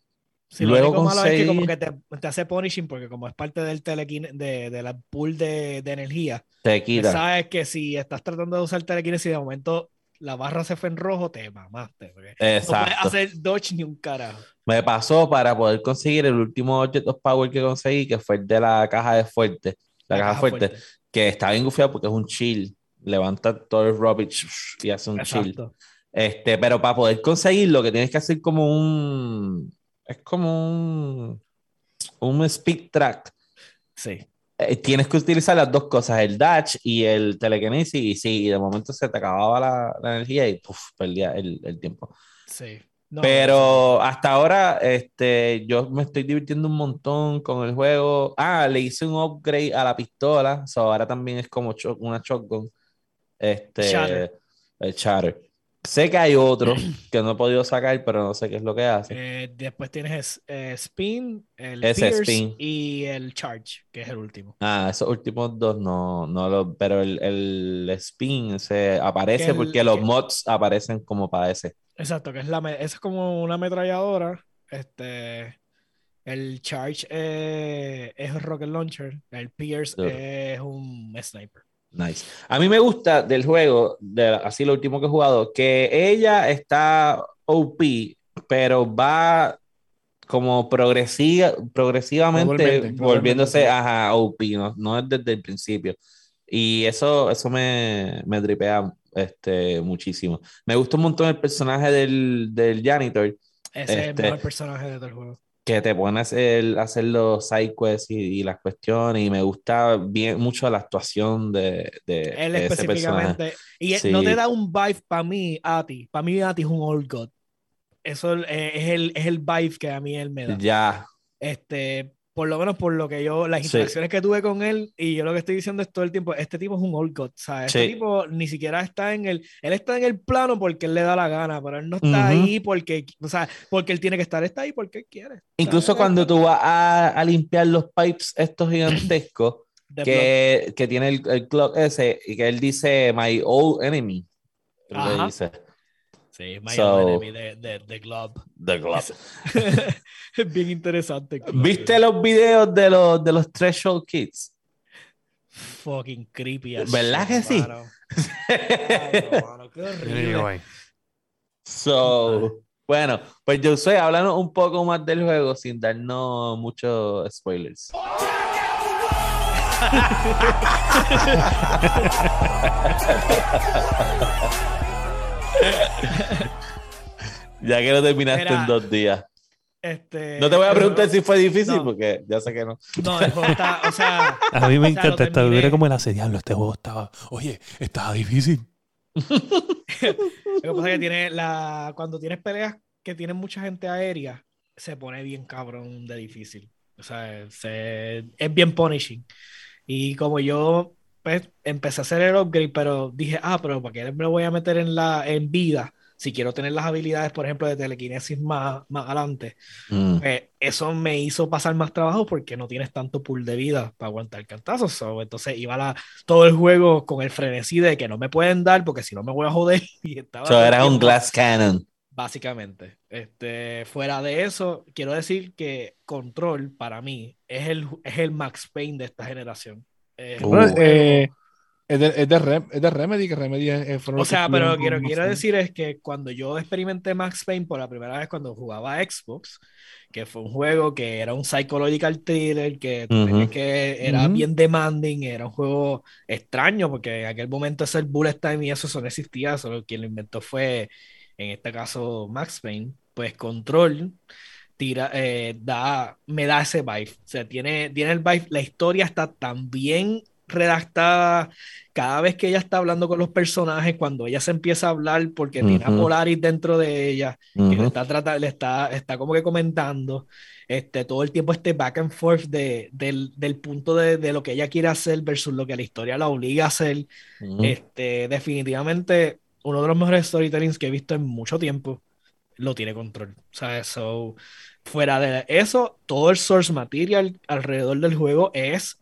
Sí, Luego lo único malo es que como que te, te hace punishing porque como es parte del telequine, de, de la pool de, de energía, Te pues quita. sabes que si estás tratando de usar telequinesis y de momento la barra se fue en rojo, te mamaste. porque No puedes Exacto. hacer dodge ni un carajo. Me pasó para poder conseguir el último Object of Power que conseguí, que fue el de la caja de fuerte. La, caja, fuerte, que está bien gufiado porque es un chill. Levanta todo el rubbish y hace un chill. Exacto. Este, pero para poder conseguirlo, que tienes que hacer como un. Es como un. Un speed track. Sí. Eh, tienes que utilizar las dos cosas, el dash y el telekinesis. Y sí, de momento se te acababa la, la energía y puf, perdía el, el tiempo. Sí. No, Pero hasta ahora, este, yo me estoy divirtiendo un montón con el juego. Ah, le hice un upgrade a la pistola. so ahora también es como cho- una shotgun. Este, Shatter. el Shatter. Sé que hay otro que no he podido sacar, pero no sé qué es lo que hace. Eh, después tienes eh, Spin, el Ese Pierce Spin. y el Charge, que es el último. Ah, esos últimos dos no, no lo, pero el, el spin se aparece el- porque los que- mods aparecen como para ese. Exacto, que es la es como una ametralladora. Este, el Charge eh, es Rocket Launcher, el Pierce Duro. es un sniper. Nice. A mí me gusta del juego, de, así lo último que he jugado, que ella está OP, pero va como progresiva, progresivamente volviéndose gradualmente, ajá, OP, no, no es desde el principio. Y eso, eso me, me tripea este, muchísimo. Me gusta un montón el personaje del, del janitor, Ese es el Este- mejor personaje de todo el juego. Que te pone a hacer, los side quests y, y las cuestiones, y me gusta bien mucho la actuación de, de, Él de ese personaje. específicamente. Y Sí. no te da un vibe para mí, Ati. Para mí, Ati es un old god. Eso eh, es el, es el vibe que a mí él me da. Ya, Este, por lo menos por lo que yo, las Sí. interacciones que tuve con él, y yo lo que estoy diciendo es todo el tiempo, este tipo es un old god, ¿sabes? Este tipo ni siquiera está en el, él está en el plano porque él le da la gana, pero él no está ahí porque, o sea, porque él tiene que estar, está ahí porque él quiere. Incluso cuando tú vas a, a limpiar los pipes estos gigantescos que, que tiene el, el clock ese y que él dice my old enemy. Ajá. dice. Sí, My So- Enemy de, de, de Glob. The Glob. es bien interesante. ¿Viste los videos de los, de los Threshold Kids? Fucking creepy. as ¿Verdad shit, que sí? mano. Mano, qué horrible. ahí. So, bueno, pues yo soy hablando un poco más del juego sin darnos muchos spoilers. ya que lo terminaste Mira, en dos días. Este, No te voy a preguntar si fue difícil no. porque ya sé que no. No, el juego está, o sea, A mí me encanta esta vibra como el hace diablo. Este juego estaba. Oye, estaba difícil. Lo que pasa es que tiene la, cuando tienes peleas que tienen mucha gente aérea, se pone bien cabrón de difícil. O sea, se- es bien punishing. Y como yo pues, empecé a hacer el upgrade, pero dije, ah, pero ¿para qué me voy a meter en la en vida? Si quiero tener las habilidades, por ejemplo, de telequinesis más, más adelante. Mm. Pues, eso me hizo pasar más trabajo porque no tienes tanto pool de vida para aguantar cantazos. So, entonces iba la, todo el juego con el frenesí de que no me pueden dar porque si no me voy a joder. Y estaba So, era un glass cannon. Básicamente. Este, fuera de eso, quiero decir que Control para mí es el, es el Max Payne de esta generación. Eh, Uh. Bueno, eh, es, de, es, de Rem- es de Remedy, que Remedy es, es- fueron O que sea, pero quiero, con quiero Max decir es que cuando yo experimenté Max Payne por la primera vez cuando jugaba a Xbox, que fue un juego que era un psychological thriller, que, Ujú. tenías que era Ujú. bien demanding, era un juego extraño, porque en aquel momento ese bullet time y eso, eso no existía, solo quien lo inventó fue, en este caso, Max Payne, pues Control tira, eh, da, me da ese vibe. O sea, tiene, tiene el vibe, la historia está tan bien redactada. Cada vez que ella está hablando con los personajes, cuando ella se empieza a hablar, porque tiene a. Polaris dentro de ella, que le está, trata- le está, está como que comentando este, todo el tiempo este back and forth de, del, del punto de, de lo que ella quiere hacer versus lo que la historia la obliga a hacer. Este, definitivamente uno de los mejores storytellings que he visto en mucho tiempo lo tiene control. O sea, eso, fuera de eso, todo el source material alrededor del juego es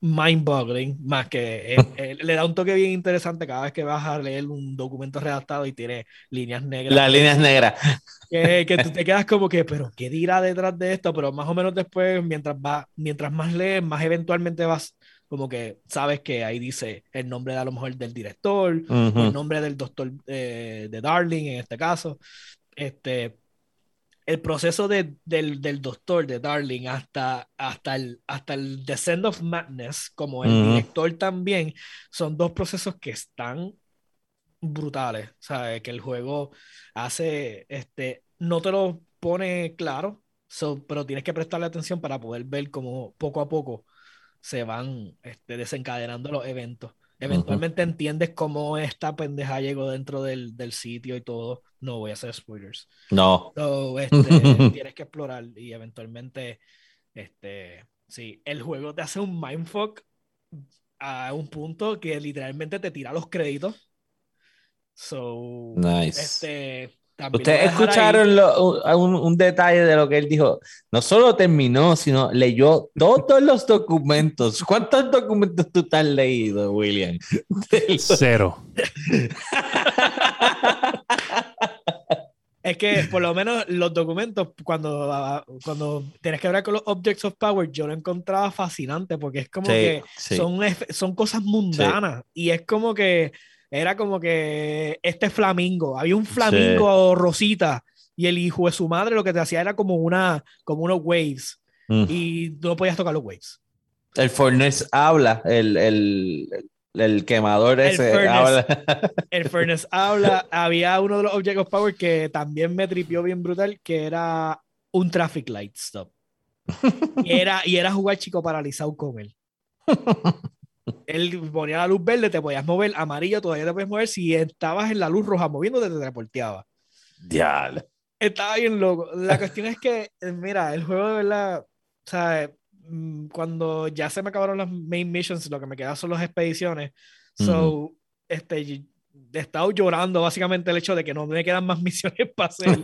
mind-boggling, más que eh, eh, le da un toque bien interesante cada vez que vas a leer un documento redactado y tiene líneas negras. Las líneas negras. Que, que tú te quedas como que, pero ¿qué dirá detrás de esto? Pero más o menos después, mientras, va, mientras más lees, más eventualmente vas como que sabes que ahí dice el nombre de a lo mejor del director, o el nombre del doctor eh, de Darling en este caso. Este, el proceso de, del, del doctor de Darling hasta, hasta, el, hasta el Descent of Madness, como el director también, son dos procesos que están brutales. ¿sabes? Que el juego hace, este, no te lo pone claro, so- pero tienes que prestarle atención para poder ver cómo poco a poco se van este, desencadenando los eventos. Eventualmente entiendes cómo esta pendeja llegó dentro del, del sitio y todo. No voy a hacer spoilers. No. So, este, tienes que explorar y eventualmente, este, sí, el juego te hace un mindfuck a un punto que literalmente te tira los créditos. So, Nice. este, también Ustedes escucharon lo- un, un detalle de lo que él dijo. No solo terminó, sino leyó todos los documentos. ¿Cuántos documentos tú te has leído, William? Cero. Es que por lo menos los documentos, cuando, cuando tienes que hablar con los Objects of Power, yo lo encontraba fascinante porque es como Sí, que sí. son, son cosas mundanas y es como que era como que este flamingo, había un flamingo rosita y el hijo de su madre lo que te hacía era como una como unos waves Mm. y no podías tocar los waves. El furnace habla, el, el, el quemador El ese furnace. habla. El Furnace habla, había uno de los Objects of Power que también me tripió bien brutal, que era un traffic light stop. Y era, y era jugar chico paralizado con él. Él ponía la luz verde, te podías mover, amarillo todavía te podías mover. Si estabas en la luz roja moviéndote, te teleporteaba. Diablo. Estaba bien loco. La cuestión es que, eh, mira, el juego de verdad, o sea, mm, cuando ya se me acabaron las main missions, lo que me quedan son las expediciones. So, este, y- he estado llorando básicamente el hecho de que no me quedan más misiones para hacer,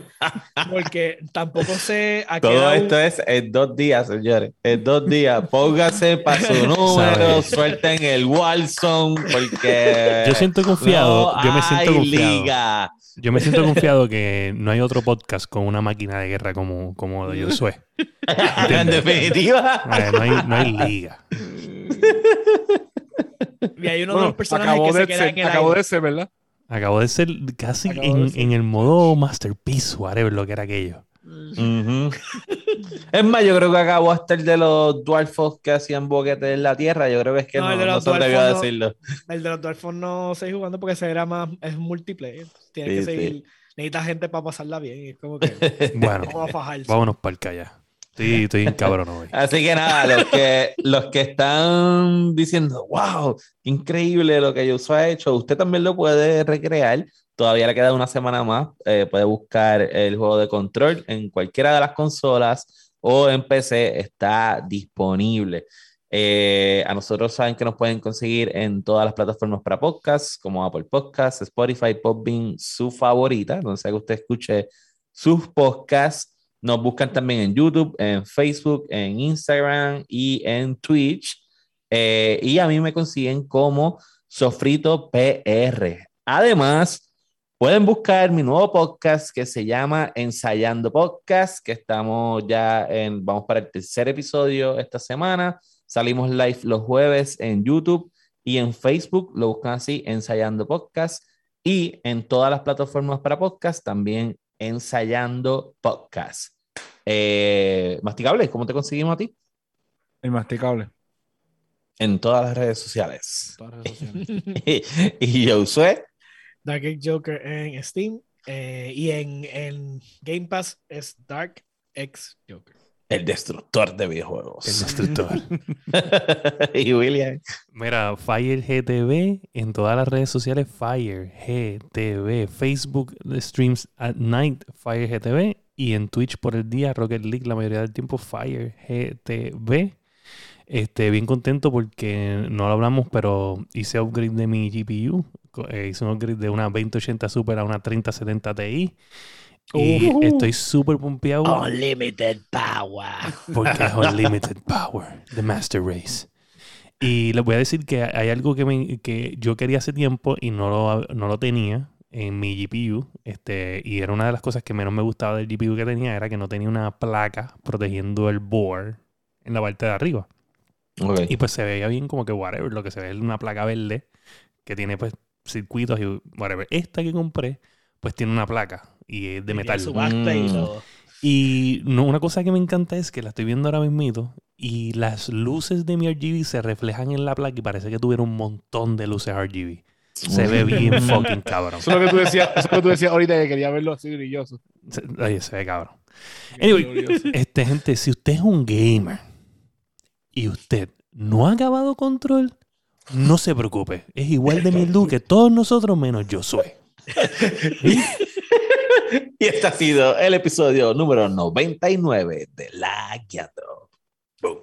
porque tampoco sé a qué Todo esto es en dos días, señores. En dos días. Póngase para su número, suelten el Warzone, porque. Yo siento confiado, no yo me siento hay confiado. liga. Yo me siento confiado que no hay otro podcast con una máquina de guerra como, como de Josué. en definitiva. No, hay, no hay liga. y hay uno de Bueno, los personajes acabó, que se de queda ser, en el acabó aire. de ser, ¿verdad? Acabo de ser casi de en, ser. en el modo Masterpiece, whatever lo que era aquello. Es más, yo creo que acabó hasta el de los dwarfos que hacían boquetes en la tierra. Yo creo que es que No, no, el de no se decirlo. El de los Dwarfos no seguí jugando porque ese era más, es multiplayer. Tienes Sí, que sí. seguir, necesitas gente para pasarla bien. Y es como que Bueno, vamos a fajarse. vámonos para el calla. Estoy, estoy cabrón. Así que nada, los que, los que están diciendo, wow, increíble lo que Yuso ha hecho, usted también lo puede recrear. Todavía le queda una semana más. Eh, puede buscar el juego de control en cualquiera de las consolas o en PC. Está disponible. Eh, a nosotros saben que nos pueden conseguir en todas las plataformas para podcast, como Apple Podcasts, Spotify, Podbean, su favorita, donde sea que usted escuche sus podcasts. Nos buscan también en YouTube, en Facebook, en Instagram y en Twitch. Eh, y a mí me consiguen como Sofrito PR. Además, pueden buscar mi nuevo podcast que se llama Ensayando Podcast, que estamos ya en, vamos para el tercer episodio esta semana. Salimos live los jueves en YouTube y en Facebook. Lo buscan así, Ensayando Podcast. Y en todas las plataformas para podcast, también Ensayando Podcast. Eh, Masticable, ¿cómo te conseguimos a ti? Inmasticable. En todas las redes sociales. Todas las redes sociales. y yo soy. Dark X Joker en Steam eh, y en, en Game Pass es Dark X Joker. El destructor de El videojuegos. destructor. y William. Mira, Fire GTV en todas las redes sociales, Fire GTV, Facebook Streams at Night, Fire GTV, y en Twitch por el día, Rocket League, la mayoría del tiempo, Fire GTV. Este, bien contento porque no lo hablamos, pero hice upgrade de mi GPU. Eh, hice un upgrade de una 2080 Super a una 3070 Ti. Y Uh. estoy súper pompeado Unlimited Power. porque es Unlimited Power, The Master Race. Y les voy a decir que hay algo que, me- que yo quería hace tiempo y no lo, no lo tenía en mi GPU. Este, y era una de las cosas que menos me gustaba del GPU que tenía, era que no tenía una placa protegiendo el board en la parte de arriba. Y pues se veía bien como que whatever, lo que se ve es una placa verde que tiene pues circuitos y whatever. Esta que compré pues tiene una placa y es de Y metal. Su y Mm. todo. Y no, una cosa que me encanta es que la estoy viendo ahora mismo y las luces de mi RGB se reflejan en la placa y parece que tuviera un montón de luces RGB. Se ve bien fucking cabrón. Eso es lo que tú decías, eso es lo que tú decías ahorita que quería verlo así brilloso. Se, oye, se ve cabrón. Anyway, este, gente, si usted es un gamer y usted no ha acabado control, no se preocupe. Es igual de mierdu que todos nosotros menos yo soy. Y este ha sido el episodio número 99 de La Guiando. Boom.